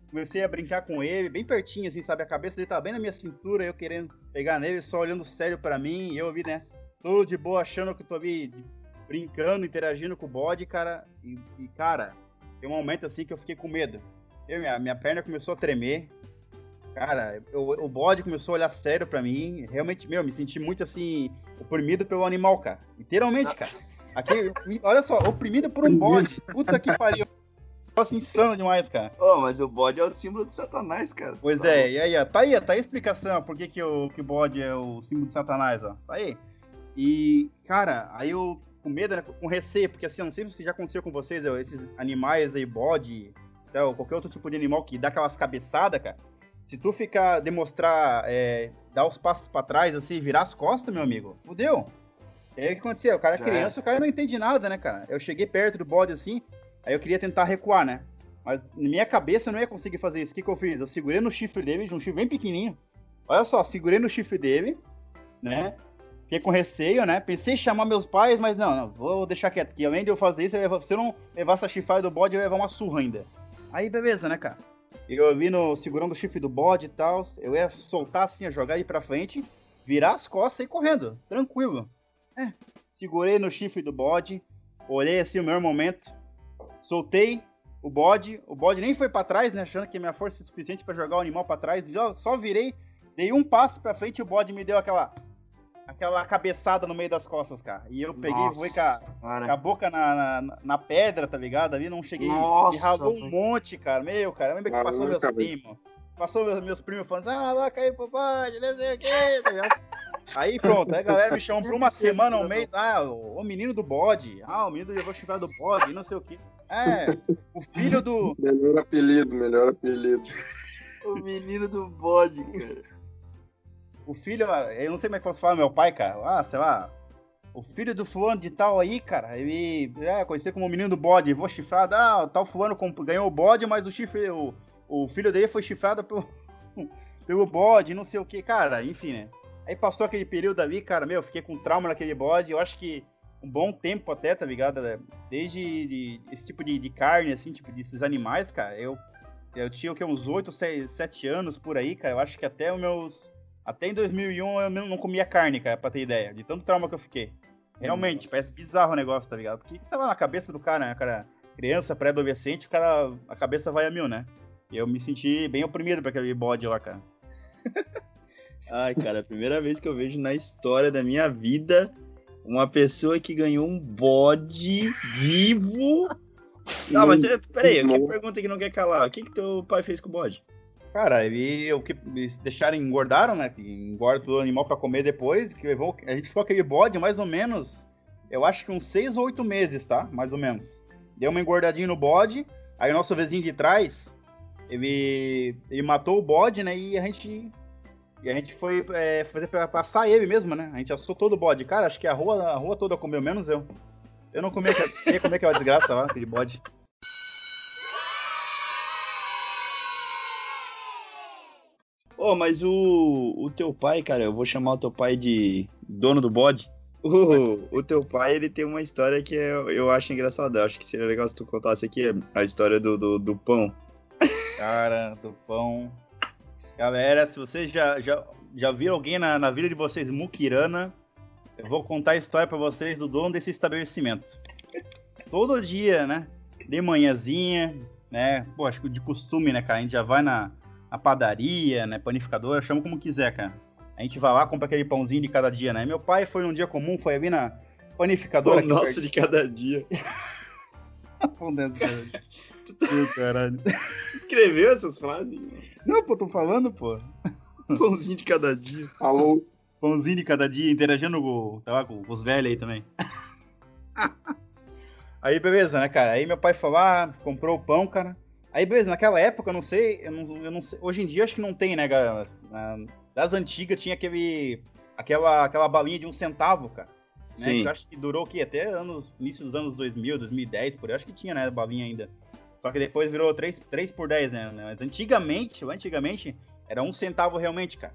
comecei a brincar com ele, bem pertinho, assim, sabe? A cabeça dele tava bem na minha cintura, eu querendo pegar nele, só olhando sério para mim, e eu vi, né? Tudo de boa, achando que eu tô ali brincando, interagindo com o bode, cara. E, e, cara, tem um momento assim que eu fiquei com medo. Eu, minha, minha perna começou a tremer. Cara, eu, o bode começou a olhar sério para mim. Realmente, meu, me senti muito assim, oprimido pelo animal, cara. Literalmente, cara. Aqui, olha só, oprimido por um bode. Puta que pariu. Nossa, insano demais, cara. Oh, mas o bode é o símbolo de Satanás, cara. Pois tá é, e aí, ó, tá aí, tá aí a explicação por que, que, o, que o bode é o símbolo de Satanás, ó. Tá aí. E, cara, aí eu com medo, né, com receio, porque assim, eu não sei se já aconteceu com vocês, esses animais aí, bode, ou qualquer outro tipo de animal que dá aquelas cabeçadas, cara. Se tu ficar, demonstrar, é, dar os passos para trás, assim, virar as costas, meu amigo, fudeu. E aí o que aconteceu? O cara é criança, o cara não entende nada, né, cara? Eu cheguei perto do bode assim, aí eu queria tentar recuar, né? Mas na minha cabeça eu não ia conseguir fazer isso. O que, que eu fiz? Eu segurei no chifre dele, de um chifre bem pequenininho. Olha só, segurei no chifre dele, né? Fiquei com receio, né? Pensei em chamar meus pais, mas não, não, vou deixar quieto. Que além de eu fazer isso, eu se eu não levar essa chifrada do bode, eu ia levar uma surra ainda. Aí beleza, né, cara? Eu vi no segurando o chifre do bode e tal. Eu ia soltar assim, a jogar ele pra frente, virar as costas e ir correndo. Tranquilo. É. Segurei no chifre do bode, olhei assim o meu momento, soltei o bode. O bode nem foi para trás, né? Achando que minha força é suficiente para jogar o animal para trás. Só virei, dei um passo para frente e o bode me deu aquela aquela cabeçada no meio das costas, cara. E eu peguei e fui com a, com a boca na, na, na, pedra, tá ligado? Ali não cheguei. Nossa, e ralou um monte, cara. Meu, cara. Lembra que passou meus primos. Passou meus, meus primos falando, ah, vai cair pro pai, não sei o que, tá ligado? Aí pronto, aí a galera me chamou por uma semana, um mês, ah, o, o menino do bode, ah, o menino levou chifrar do bode, não sei o que. É, o filho do. Melhor apelido, melhor apelido. o menino do bode, cara o filho, eu não sei como é que posso falar, meu pai, cara, ah, sei lá, o filho do fulano de tal aí, cara, ele é conhecido como o menino do bode, vou chifrado, ah, tal fulano ganhou o bode, mas o chifre, o, o filho dele foi chifrado pelo, pelo bode, não sei o que, cara, enfim, né? Aí passou aquele período ali, cara, meu, eu fiquei com trauma naquele bode, eu acho que um bom tempo até, tá ligado? Desde de, esse tipo de, de, carne, assim, tipo, desses animais, cara, eu, eu tinha o que, uns 8, 6, 7 anos por aí, cara, eu acho que até os meus... Até em 2001 eu não comia carne, cara, pra ter ideia, de tanto trauma que eu fiquei. Realmente, Nossa. parece bizarro o negócio, tá ligado? Porque você vai na cabeça do cara, né? cara, criança, pré-adolescente, o cara, a cabeça vai a mil, né? E eu me senti bem oprimido pra aquele bode lá, cara. Ai, cara, a primeira vez que eu vejo na história da minha vida uma pessoa que ganhou um bode vivo. Não, mas peraí, que pergunta que não quer calar. O que que teu pai fez com o bode? Cara, ele, o que eles deixaram, engordaram, né? Engorda o animal para comer depois. Que levou, a gente ficou aquele bode mais ou menos, eu acho que uns seis ou oito meses, tá? Mais ou menos. Deu uma engordadinha no bode. Aí o nosso vizinho de trás, ele, ele matou o bode, né? E a gente. E a gente foi é, fazer pra passar ele mesmo, né? A gente assou todo o bode. Cara, acho que a rua, a rua toda comeu, menos eu. Eu não comia, ia comer aquela desgraça lá, aquele bode. Oh, mas o, o teu pai, cara, eu vou chamar o teu pai de dono do bode. O, o teu pai, ele tem uma história que eu, eu acho engraçada. Acho que seria legal se tu contasse aqui a história do, do, do pão. Cara, do pão. Galera, se vocês já, já, já viram alguém na, na vida de vocês muquirana, eu vou contar a história para vocês do dono desse estabelecimento. Todo dia, né? De manhãzinha, né? Pô, acho que de costume, né, cara? A gente já vai na, a padaria, né, panificadora, chama como quiser, cara. A gente vai lá, compra aquele pãozinho de cada dia, né? Meu pai foi num dia comum, foi ali na panificadora. Pão nosso de cada dia. Pão dentro Meu caralho. Escreveu essas frases? Não, pô, tô falando, pô. Pãozinho de cada dia. Alô? Pãozinho de cada dia, interagindo com, tá lá, com os velhos aí também. Aí, beleza, né, cara? Aí meu pai falou, ah, comprou o pão, cara. Aí, beleza, naquela época, eu não sei, eu não, eu não sei, hoje em dia acho que não tem, né, galera? Das antigas tinha aquele, aquela, aquela balinha de um centavo, cara. Né? Sim. Né? acho que durou o quê? Até anos, início dos anos 2000, 2010, por aí, acho que tinha, né, balinha ainda. Só que depois virou 3, 3 por 10, né? Mas antigamente, antigamente, era um centavo realmente, cara.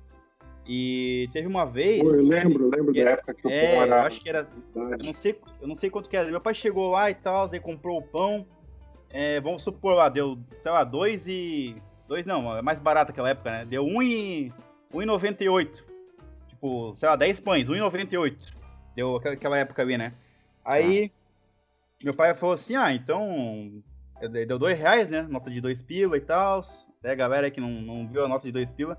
E teve uma vez. Pô, eu lembro, eu lembro da época que eu é, fui morar. Eu acho que era. Eu não, sei, eu não sei quanto que era. Meu pai chegou lá e tal, aí comprou o pão. É, vamos supor lá, deu, sei lá, 2 e. 2 não, é mais barato aquela época, né? Deu 1 e. 1,98. Tipo, sei lá, 10 pães, 1,98. Deu aquela época ali, né? Aí. Ah. Meu pai falou assim: ah, então. Deu 2 reais, né? Nota de 2 pila e tal. Até a galera que não, não viu a nota de 2 pila.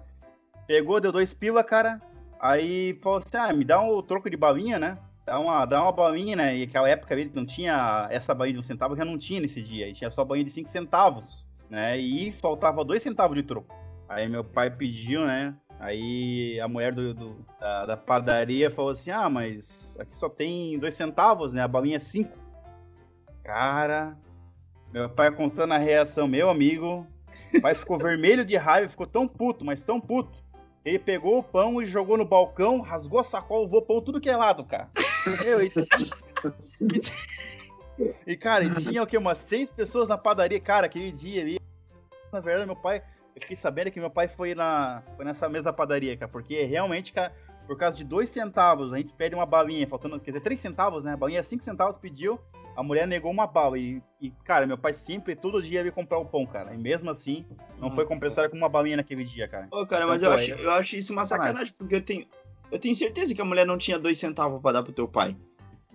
Pegou, deu 2 pila, cara. Aí falou assim: ah, me dá um troco de balinha, né? Dá uma, dá uma balinha, né? E aquela época ele não tinha essa balinha de um centavo, já não tinha nesse dia. E tinha só balinha de cinco centavos, né? E faltava dois centavos de troco. Aí meu pai pediu, né? Aí a mulher do, do da, da, padaria falou assim: Ah, mas aqui só tem dois centavos, né? A balinha é cinco. Cara, meu pai contando a reação, meu amigo. O pai ficou vermelho de raiva, ficou tão puto, mas tão puto. Ele pegou o pão e jogou no balcão, rasgou a sacola, voou pão tudo que é lado, cara. Eu, isso... e, cara, tinha o quê? Umas seis pessoas na padaria, cara, aquele dia ali. Na verdade, meu pai. Eu fiquei sabendo que meu pai foi, na, foi nessa mesma padaria, cara, porque realmente, cara, por causa de dois centavos, a gente pede uma balinha, faltando, quer dizer, três centavos, né? A balinha é cinco centavos, pediu, a mulher negou uma bala. E, e, cara, meu pai sempre, todo dia, ia comprar o pão, cara. E mesmo assim, não foi compensado com uma balinha naquele dia, cara. Ô, cara, mas então, eu, acho, eu acho isso uma sacanagem, porque eu tenho, eu tenho certeza que a mulher não tinha dois centavos para dar pro teu pai.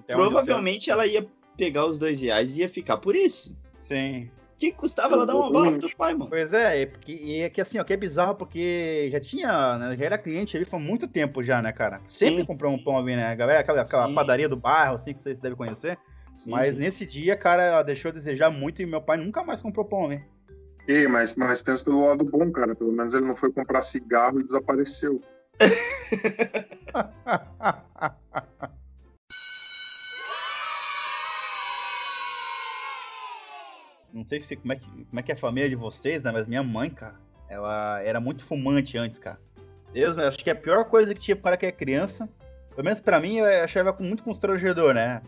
Provavelmente ela ia pegar os dois reais e ia ficar por isso. Sim. Que custava ela dar uma bala pro teu pai, mano? Pois é, e, e é que assim, ó, que é bizarro porque já tinha, né, já era cliente ali foi muito tempo já, né, cara? Sempre sim, comprou um pão ali, né? A galera, aquela, aquela padaria do bairro, assim, que vocês devem conhecer. Sim, mas sim. nesse dia, cara, ela deixou a desejar muito e meu pai nunca mais comprou pão, né? Ei, mas, mas pensa pelo lado bom, cara. Pelo menos ele não foi comprar cigarro e desapareceu. não sei se, como, é que, como é que é a família de vocês, né? Mas minha mãe, cara, ela era muito fumante antes, cara. Deus, acho que a pior coisa que tinha para que é criança pelo menos pra mim, eu achava muito constrangedor, né?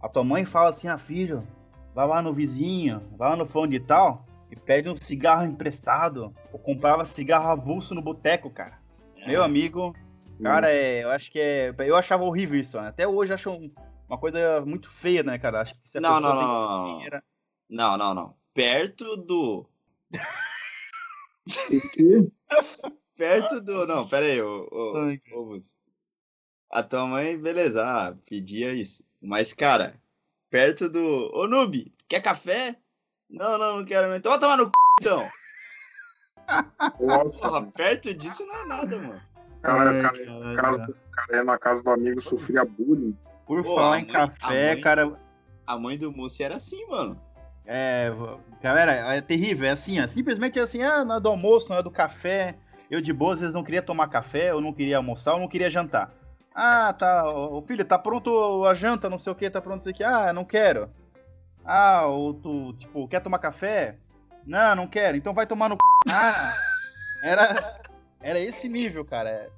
A tua mãe fala assim, ah, filho, vai lá no vizinho, vai lá no fundo de tal, e pede um cigarro emprestado. Ou comprava cigarro avulso no boteco, cara. Meu amigo, cara, é, eu acho que é. Eu achava horrível isso, né? Até hoje eu acho um, uma coisa muito feia, né, cara? Acho que se não, não, não, não. Não, não, não. Perto do. Perto do. Não, pera aí, ô, ô, ô, A tua mãe, beleza, ah, pedia isso. Mas, cara, perto do. Ô, Noob, quer café? Não, não, não quero. Então vai tomar no c, então. Porra, perto disso não é nada, mano. Cara, cara, cara, casa, cara, é na casa do amigo sofria bullying. Por Pô, falar em café, mãe, cara. A mãe do moço era assim, mano. É, galera, é terrível. É assim, ó, simplesmente assim, ah, não é do almoço, não é do café. Eu de boa, às vezes não queria tomar café, eu não queria almoçar, eu não queria jantar. Ah, tá, o filho, tá pronto a janta, não sei o que, tá pronto isso aqui. Ah, não quero. Ah, ou tu, tipo, quer tomar café? Não, não quero. Então vai tomar no. Ah, era, era esse nível, cara.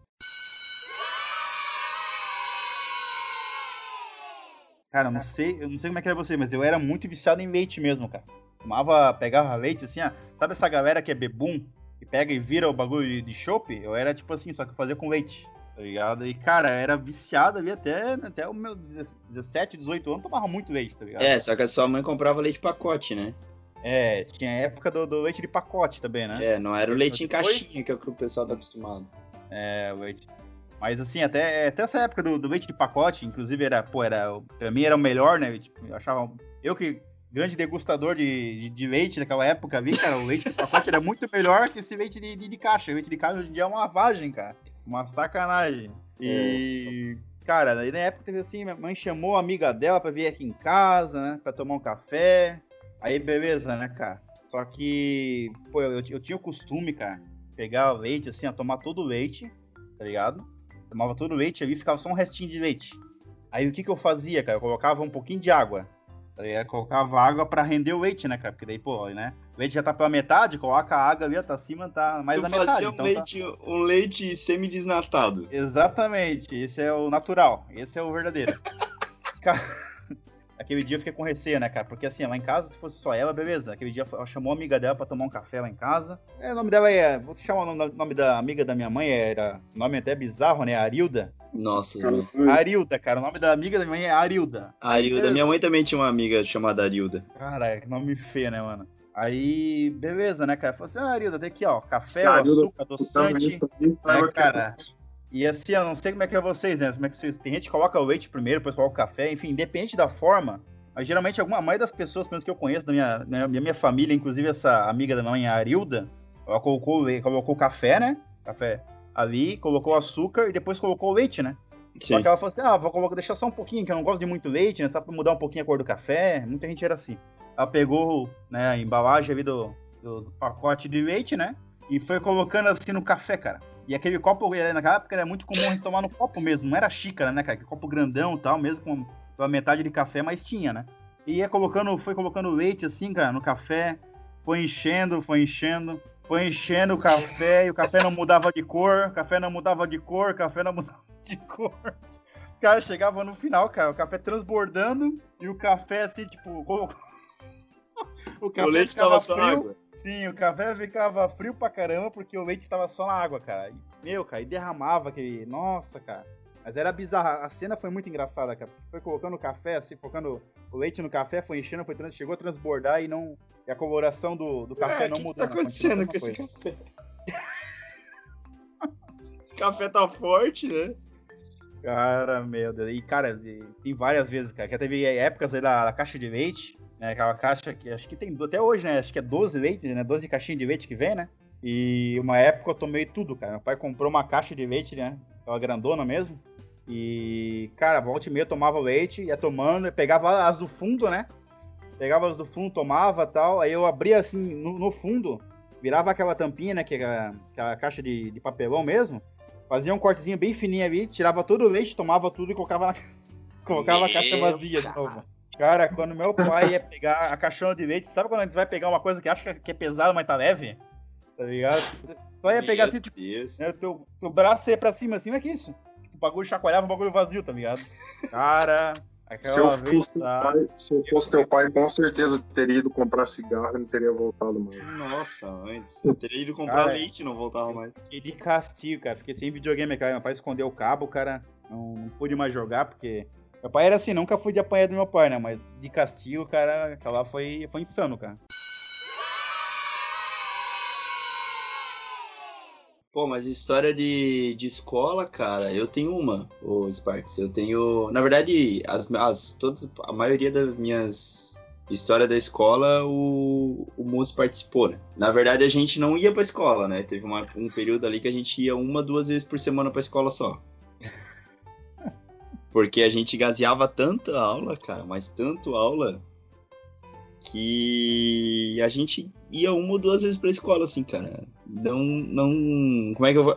Cara, eu não sei, eu não sei como é que era você, mas eu era muito viciado em leite mesmo, cara. Tomava, pegava leite assim, ó. Sabe essa galera que é bebum? Que pega e vira o bagulho de chopp? Eu era tipo assim, só que eu fazia com leite. Tá ligado? E, cara, era viciado ali até, até o meu 17, 18 anos, tomava muito leite, tá ligado? É, só que a sua mãe comprava leite pacote, né? É, tinha a época do, do leite de pacote também, né? É, não era o leite em caixinha, que é o que o pessoal tá acostumado. É, o leite mas assim, até, até essa época do, do leite de pacote, inclusive era, pô, era, pra mim era o melhor, né? Tipo, eu achava. Eu que grande degustador de, de, de, leite naquela época, vi, cara, o leite de pacote era muito melhor que esse leite de, de, de, caixa. O leite de caixa hoje em dia é uma lavagem, cara. Uma sacanagem. E. É. Cara, aí na época teve assim, minha mãe chamou a amiga dela pra vir aqui em casa, né? Pra tomar um café. Aí, beleza, né, cara? Só que, pô, eu, eu tinha o costume, cara, pegar o leite, assim, a tomar todo o leite, tá ligado? tomava todo o leite, ali ficava só um restinho de leite. Aí o que que eu fazia, cara? Eu colocava um pouquinho de água. Aí eu colocava água para render o leite, né, cara? Porque daí, pô, né? O leite já tá pela metade, coloca a água ali, tá acima, tá mais da metade. Um, então tá leite, tá... um leite semi-desnatado. Exatamente, esse é o natural, esse é o verdadeiro. cara... Aquele dia eu fiquei com receio, né, cara? Porque assim, lá em casa, se fosse só ela, beleza. Aquele dia ela chamou a amiga dela pra tomar um café lá em casa. É, o nome dela é. Vou chamar o nome, nome da amiga da minha mãe, era. Nome até bizarro, né? Arilda. Nossa, Arilda, cara. O nome da amiga da minha mãe é Arilda. Arilda. Minha mãe também tinha uma amiga chamada Arilda. Cara, que nome feio, né, mano? Aí, beleza, né, cara? Falei assim, ah, Arilda, tem aqui, ó, café, açúcar, adoçante. É, cara. E assim, eu não sei como é que é vocês, né? Como é que vocês. Tem gente que coloca o leite primeiro, depois coloca o café, enfim, independente da forma. Mas geralmente alguma, maioria das pessoas, pelo menos que eu conheço da minha, da minha, família, inclusive essa amiga da mãe, a Arilda, ela colocou, colocou café, né? Café ali, colocou açúcar e depois colocou leite, né? Sim. Só que ela falou assim: ah, vou colocar, deixar só um pouquinho, que eu não gosto de muito leite, né? Só pra mudar um pouquinho a cor do café. Muita gente era assim. Ela pegou né, a embalagem ali do, do, do pacote de leite, né? E foi colocando assim no café, cara. E aquele copo, naquela época, era muito comum a gente tomar no copo mesmo, não era xícara, né, cara? Aquele copo grandão e tal, mesmo com a metade de café, mas tinha, né? E ia colocando, foi colocando leite assim, cara, no café, foi enchendo, foi enchendo, foi enchendo o café, e o café não mudava de cor, o café não mudava de cor, o café não mudava de cor. Cara, chegava no final, cara, o café transbordando e o café assim, tipo, o, café o leite tava só água. Sim, o café ficava frio pra caramba porque o leite tava só na água, cara. E, meu, cara, e derramava aquele. Nossa, cara. Mas era bizarra. A cena foi muito engraçada, cara. Foi colocando o café, assim, colocando o leite no café, foi enchendo, foi chegou a transbordar e não. E a coloração do, do café não que mudou. O que tá acontecendo com esse café? esse café tá forte, né? Cara, meu Deus. E, cara, tem várias vezes, cara. Já teve épocas aí da, da caixa de leite né? Aquela caixa que acho que tem até hoje, né? Acho que é 12 leites, né? 12 caixinhas de leite que vem, né? E uma época eu tomei tudo, cara. Meu pai comprou uma caixa de leite, né? Aquela grandona mesmo. E, cara, volta e meia eu tomava leite, ia tomando, pegava as do fundo, né? Pegava as do fundo, tomava tal. Aí eu abria assim no, no fundo, virava aquela tampinha, né? Que é aquela caixa de, de papelão mesmo. Fazia um cortezinho bem fininho ali, tirava todo o leite, tomava tudo e colocava na, colocava a caixa vazia de novo. Cara, quando meu pai ia pegar a caixão de leite, sabe quando a gente vai pegar uma coisa que acha que é pesada, mas tá leve? Tá ligado? Só ia pegar assim, tipo, né, teu, teu braço ia pra cima assim, mas que isso? Tipo, o bagulho chacoalhava o bagulho vazio, tá ligado? Cara, se eu, fosse tá... pai, se eu fosse teu pai, com certeza teria ido comprar cigarro e não teria voltado mais. Nossa, antes. Eu teria ido comprar cara, leite e não voltava mais. Que castigo, cara. Fiquei sem videogame, cara. Meu pai escondeu o cabo, cara. Não, não pude mais jogar, porque. Meu pai era assim, nunca fui de apanhar do meu pai, né? Mas de castigo, cara, aquela foi, foi insano, cara. Pô, mas história de, de escola, cara, eu tenho uma, o Sparks. Eu tenho. Na verdade, as, as, todas, a maioria das minhas histórias da escola, o, o Mus participou, né? Na verdade, a gente não ia pra escola, né? Teve uma, um período ali que a gente ia uma, duas vezes por semana pra escola só. Porque a gente gaseava tanta aula, cara, mas tanto aula, que a gente ia uma ou duas vezes pra escola, assim, cara. Não, não. Como é que eu vou,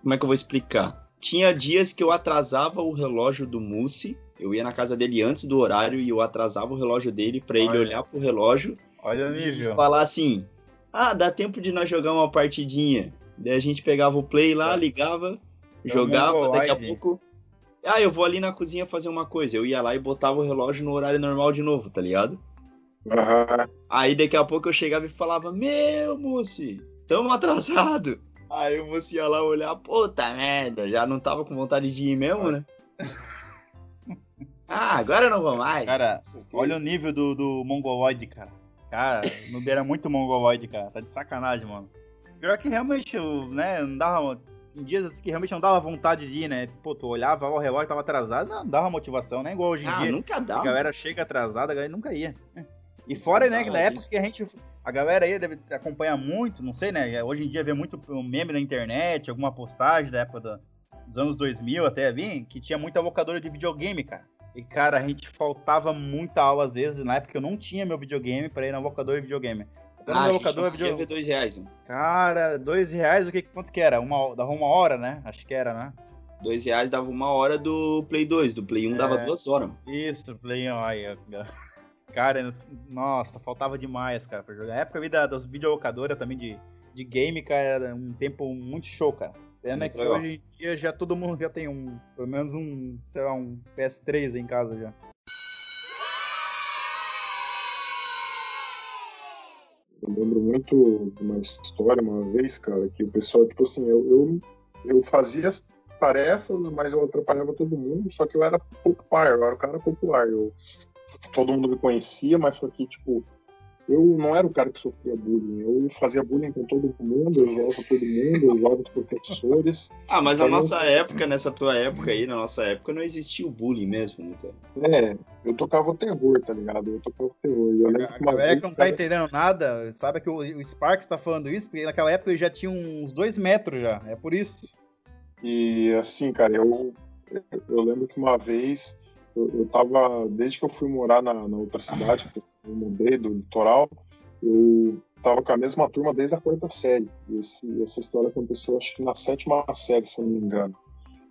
como é que eu vou explicar? Tinha dias que eu atrasava o relógio do Mussi. Eu ia na casa dele antes do horário e eu atrasava o relógio dele para ele olhar pro relógio. Olha o nível. E falar assim: "Ah, dá tempo de nós jogar uma partidinha". Daí a gente pegava o play lá, é. ligava, jogava, daqui a pouco ah, eu vou ali na cozinha fazer uma coisa. Eu ia lá e botava o relógio no horário normal de novo, tá ligado? Uhum. Aí daqui a pouco eu chegava e falava: Meu, Mussi, tamo atrasado. Aí o Mussi ia lá olhar, puta merda, já não tava com vontade de ir mesmo, né? ah, agora eu não vou mais. Cara, olha o nível do, do Mongoloid, cara. Cara, no era muito Mongoloid, cara. Tá de sacanagem, mano. Pior que realmente, né, não dava. Em dias que realmente não dava vontade de ir, né? Pô, tu olhava o relógio tava atrasado, não dava motivação, né? Igual hoje em ah, dia. nunca dá. A galera chega atrasada, a galera nunca ia. E fora, né, na época que a gente. A galera aí deve acompanhar muito, não sei, né? Hoje em dia vê muito meme na internet, alguma postagem da época da, dos anos 2000 até vir, que tinha muita locadora de videogame, cara. E, cara, a gente faltava muita aula às vezes. Na época eu não tinha meu videogame pra ir na locadora de videogame. Então, ah, locadora de videogame. dois reais, né? Cara, dois reais, o que, quanto que era? Uma, dava uma hora, né? Acho que era, né? Dois reais dava uma hora do Play 2, do Play 1 é, dava duas horas. Mano. Isso, Play 1, aí. Cara, nossa, faltava demais, cara, pra jogar. A época da, das videolocadoras também de, de game, cara, era um tempo muito show, cara. Pena que legal. hoje em dia já todo mundo já tem um, pelo menos um, sei lá, um PS3 em casa já. Eu lembro muito de uma história uma vez, cara, que o pessoal, tipo assim, eu, eu, eu fazia as tarefas, mas eu atrapalhava todo mundo, só que eu era popular, eu era o cara popular. Eu todo mundo me conhecia, mas só que, tipo, eu não era o cara que sofria bullying. Eu fazia bullying com todo mundo, eu zoava todo mundo, eu zoava os professores. Ah, mas na nossa época, nessa tua época aí, na nossa época, não existia o bullying mesmo, né, cara? É, eu tocava o terror, tá ligado? Eu tocava o terror. Eu a galera que não tá entendendo nada, sabe que o, o Sparks tá falando isso, porque naquela época eu já tinha uns dois metros já, é por isso. E assim, cara, eu, eu lembro que uma vez eu, tava, desde que eu fui morar na, na outra cidade, eu mudei do litoral, eu tava com a mesma turma desde a quarta série. Esse, essa história aconteceu, acho que na sétima série, se eu não me engano.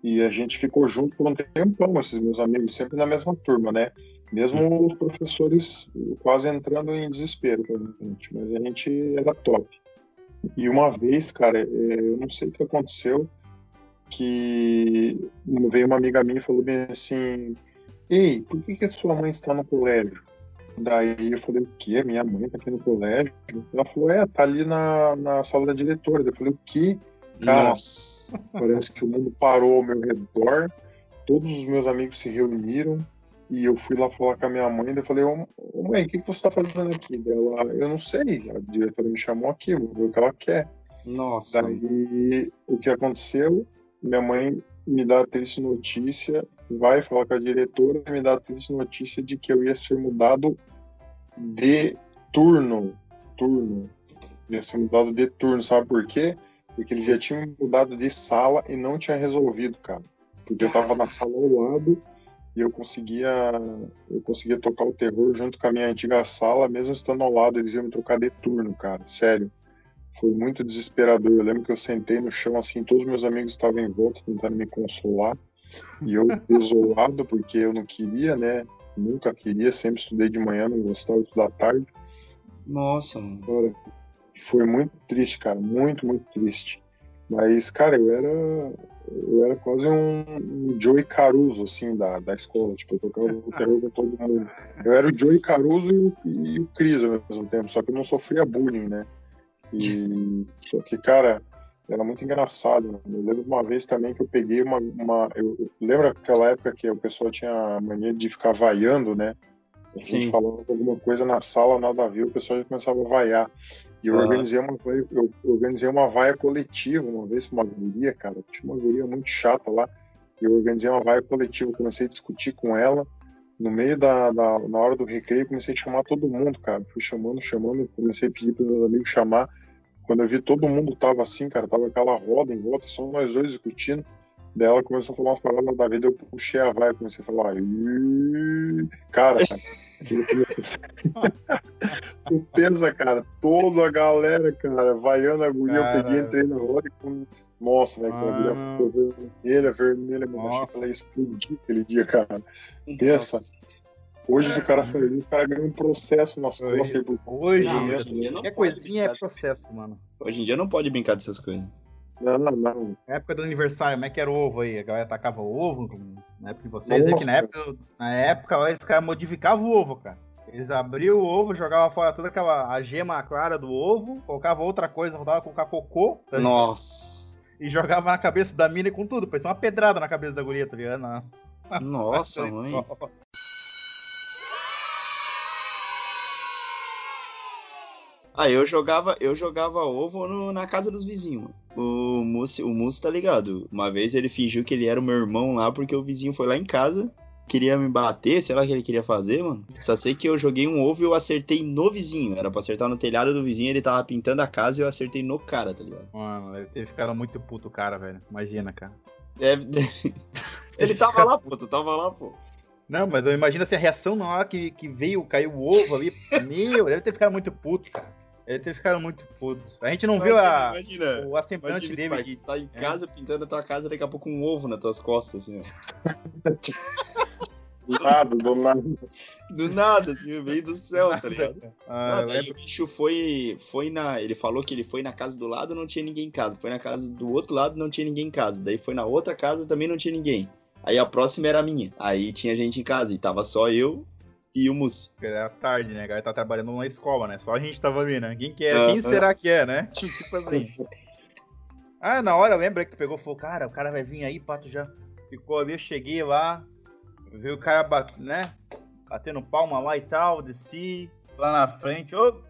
E a gente ficou junto por um tempão, esses meus amigos, sempre na mesma turma, né? Mesmo os professores quase entrando em desespero com a gente, mas a gente era top. E uma vez, cara, é, eu não sei o que aconteceu, que veio uma amiga minha e falou bem assim: Ei, por que, que a sua mãe está no colégio? Daí eu falei, o quê? Minha mãe tá aqui no colégio? Ela falou, é, tá ali na, na sala da diretora. Eu falei, o quê? Cara, Nossa. parece que o mundo parou ao meu redor, todos os meus amigos se reuniram e eu fui lá falar com a minha mãe. Eu falei, ô, mãe, o que, que você tá fazendo aqui? Ela, eu não sei, a diretora me chamou aqui, vou ver o que ela quer. Nossa. Daí o que aconteceu? Minha mãe me dá a triste notícia vai falar com a diretora e me dá a triste notícia de que eu ia ser mudado de turno. Turno. Ia ser mudado de turno, sabe por quê? Porque eles já tinham mudado de sala e não tinha resolvido, cara. Porque eu tava na sala ao lado e eu conseguia eu conseguia tocar o terror junto com a minha antiga sala, mesmo estando ao lado, eles iam me trocar de turno, cara. Sério. Foi muito desesperador. Eu lembro que eu sentei no chão assim, todos meus amigos estavam em volta tentando me consolar. E eu isolado, porque eu não queria, né? Nunca queria, sempre estudei de manhã, não gostava de estudar tarde. Nossa, mano. foi muito triste, cara, muito, muito triste. Mas, cara, eu era. Eu era quase um, um Joey Caruso, assim, da, da escola. Tipo, eu tocava o terror com todo mundo. Eu era o Joey Caruso e o, e o Cris ao mesmo tempo, só que eu não sofria bullying, né? E. Só que, cara, era muito engraçado. Né? Eu lembro uma vez também que eu peguei uma. uma eu, lembro aquela época que o pessoal tinha a mania de ficar vaiando, né? A gente Sim. falando alguma coisa na sala, nada a ver, o pessoal já começava a vaiar. E eu, organizei uma, eu organizei uma vaia coletiva uma vez uma guria, cara. Tinha uma guria muito chata lá. E eu organizei uma vaia coletiva, comecei a discutir com ela. No meio da, da, na hora do recreio, comecei a chamar todo mundo, cara. Fui chamando, chamando, comecei a pedir para meus amigos chamar. Quando eu vi todo mundo tava assim, cara, tava aquela roda em volta, só nós dois discutindo. Daí ela começou a falar umas palavras da vida, eu puxei a vai, comecei a falar, cara, tu pensa, cara, toda a galera, cara, vaiando a guria, cara... eu peguei, entrei na roda e com... Nossa, velho, aquela guria ah. ficou vermelha, vermelha, mano, achei que ela ia explodir aquele dia, cara. Pensa. Hoje, se o cara faz isso, o cara ganha um processo nas costas. Hoje, hoje qualquer coisinha é processo, mano. Hoje em dia não pode brincar dessas coisas. Não, não, não. Na época do aniversário, como é que era o ovo aí? A galera tacava o ovo na época de vocês? É que na época, na época os caras modificavam o ovo, cara. Eles abriam o ovo, jogavam fora toda aquela a gema clara do ovo, colocavam outra coisa, voltava a colocar cocô. Tá Nossa! E jogava na cabeça da mina com tudo, parecia uma pedrada na cabeça da guria, tá ligado? Nossa, mãe. Ah, eu jogava, eu jogava ovo no, na casa dos vizinhos. O Mussi, o Mussi tá ligado. Uma vez ele fingiu que ele era o meu irmão lá porque o vizinho foi lá em casa, queria me bater, sei lá o que ele queria fazer, mano. Só sei que eu joguei um ovo e eu acertei no vizinho. Era pra acertar no telhado do vizinho, ele tava pintando a casa e eu acertei no cara, tá ligado? Mano, ele ficaram muito puto o cara, velho. Imagina, cara. Deve... ele tava lá, pô, tu tava lá, pô. Não, mas eu imagino assim, a reação na hora que, que veio, caiu o ovo ali. Meu, deve ter ficado muito puto, cara. Deve ter ficado muito puto. A gente não imagina, viu a, imagina, o assemblante dele. Que, tá em é. casa é. pintando a tua casa, daqui a pouco um ovo nas tuas costas, assim, ó. Do nada, do nada. Do nada, assim, veio do céu, tá ligado? Ah, não, daí o bicho foi, foi na. Ele falou que ele foi na casa do lado não tinha ninguém em casa. Foi na casa do outro lado não tinha ninguém em casa. Daí foi na outra casa também não tinha ninguém. Aí a próxima era a minha. Aí tinha gente em casa e tava só eu e o Mussi. Era tarde, né? A galera tá trabalhando na escola, né? Só a gente tava ali, né? Quem que é? Quem será que é, né? tipo assim. ah, na hora lembra que pegou e falou, cara, o cara vai vir aí, pato já ficou ali, eu cheguei lá, vi o cara bat, né? Batendo palma lá e tal, desci lá na frente, ô,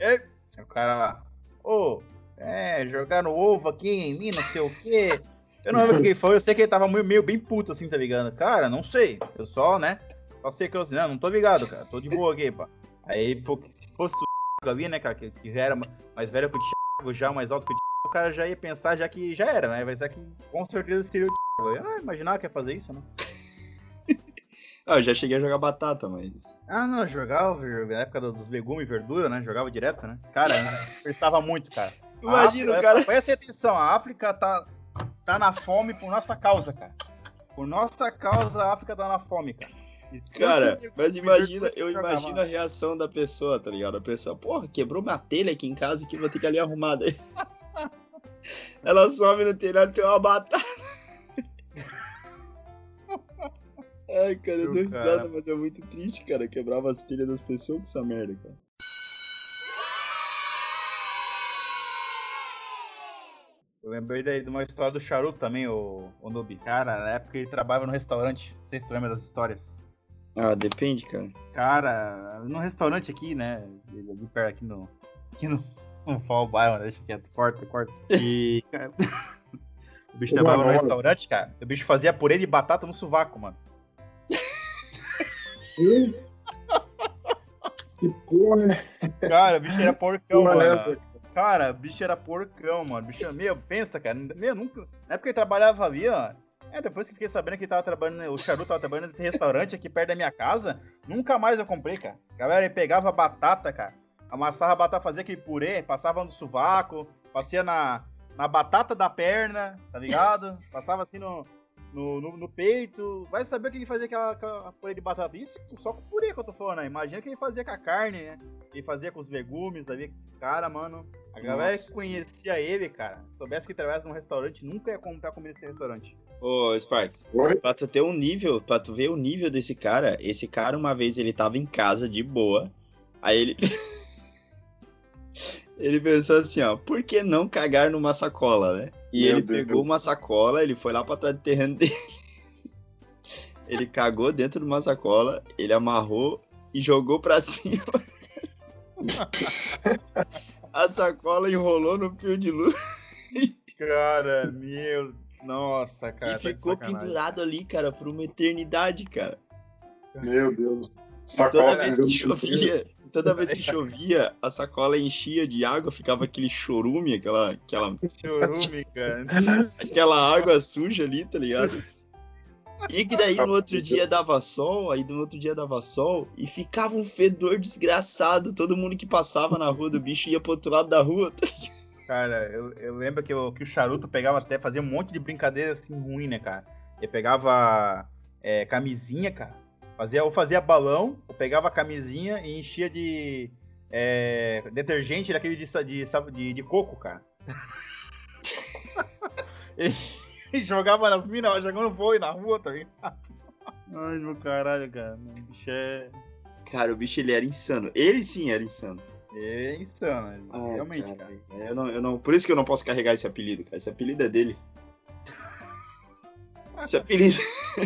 e, o cara lá, ô, é, jogaram ovo aqui em mim, não sei o quê. Eu não lembro o que foi, eu sei que ele tava meio, meio bem puto assim, tá ligado? Cara, não sei. Eu só, né? Só sei que eu assim, não, não tô ligado, cara. Tô de boa aqui, pá. Aí, pô, se fosse o ali, né, cara, que, que já era mais velho que o Thiago, já mais alto que o Thiago, o cara já ia pensar já que já era, né? Vai ser que com certeza seria o Thiago. Ah, imaginava que ia fazer isso, né? ah, eu já cheguei a jogar batata, mas. Ah, não, jogava na época dos legumes e verdura, né? Jogava direto, né? Cara, pensava muito, cara. Imagina, África, cara. Presta atenção, a África tá, tá na fome por nossa causa, cara. Por nossa causa, a África tá na fome, cara. Cara, mas imagina, eu imagino a reação da pessoa, tá ligado? A pessoa, porra, quebrou uma telha aqui em casa que vou ter que ali arrumar. Daí. Ela sobe no telhado e tem uma batata. Ai, cara, eu dou risada, mas é muito triste, cara. Quebrava as telhas das pessoas com essa merda, cara. Eu lembrei daí de uma história do charuto também, o, o Nubi. Cara, na época ele trabalhava no restaurante. Não sei se tu lembra das histórias. Ah, depende, cara. Cara, no restaurante aqui, né? Ali perto aqui no. Aqui no. No Fall Bairro, deixa quieto, corta, corta. E. Cara, o bicho trabalhava no restaurante, cara. O bicho fazia purê de batata no sovaco, mano. que porra, né? Cara, o bicho era porcão, mano. É, cara, o bicho era porcão, mano. O bicho, meu, pensa, cara. Meu, nunca. Na época ele trabalhava ali, ó. É, depois que fiquei sabendo que tava trabalhando, o Charuto tava trabalhando nesse restaurante aqui perto da minha casa, nunca mais eu comprei, cara. Galera, ele pegava batata, cara, amassava a batata, fazia aquele purê, passava no sovaco, passava na, na batata da perna, tá ligado? Passava assim no, no, no, no, peito. Vai saber o que ele fazia aquela, aquela purê de batata. Isso só com purê que eu tô falando, né? Imagina que ele fazia com a carne, né? Ele fazia com os legumes ali. Cara, mano, A galera Nossa. que conhecia ele, cara, soubesse que trabalhasse num restaurante, nunca ia comprar comida nesse restaurante. Ô, Sparks, pra tu ter um nível, pra tu ver o nível desse cara, esse cara uma vez ele tava em casa de boa, aí ele. ele pensou assim, ó, por que não cagar numa sacola, né? E Meu ele Deus pegou Deus. uma sacola, ele foi lá pra trás do terreno dele. ele cagou dentro de uma sacola, ele amarrou e jogou pra cima. A sacola enrolou no fio de luz. Cara, meu. Nossa, cara. E tá ficou pendurado ali, cara, por uma eternidade, cara. Meu Deus. Sacola toda vez que chovia, toda vez que chovia, a sacola enchia de água, ficava aquele chorume, aquela. aquela... Chorume, cara. aquela água suja ali, tá ligado? E que daí no outro dia dava sol, aí no outro dia dava sol, e ficava um fedor desgraçado. Todo mundo que passava na rua do bicho ia pro outro lado da rua, tá Cara, eu, eu lembro que, eu, que o charuto pegava até, fazia um monte de brincadeira assim ruim, né, cara? Ele pegava é, camisinha, cara. Fazia, ou fazia balão, ou pegava a camisinha e enchia de é, detergente daquele de, de, de, de coco, cara. e jogava nas minas, jogando vôlei na rua também. Ai, meu caralho, cara. O bicho é. Cara, o bicho ele era insano. Ele sim era insano. É insano, Ai, realmente, cara. cara. Eu não, eu não, por isso que eu não posso carregar esse apelido, cara. Esse apelido é dele. Esse apelido.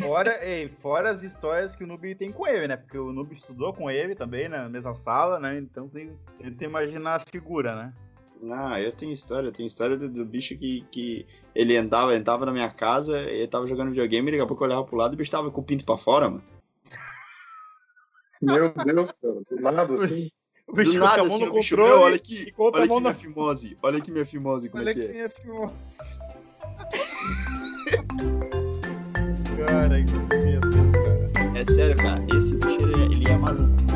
Fora, ei, fora as histórias que o Noob tem com ele, né? Porque o Noob estudou com ele também, né? na mesma sala, né? Então tem, tem que imaginar a figura, né? Ah, eu tenho história, eu tenho história do, do, bicho que, que ele andava, entrava na minha casa, ele tava jogando videogame, e daqui a pouco eu olhava pro lado e o bicho tava com o pinto pra fora, mano. Meu Deus, cara, do nada assim. O bicho do nada, assim, o bicho, meu, olha aqui, olha aqui minha fimose, olha aqui minha fimose, como olha é que é. Minha fimose. cara, meu Deus, cara. É sério, cara, esse bicho, ele, ele é maluco.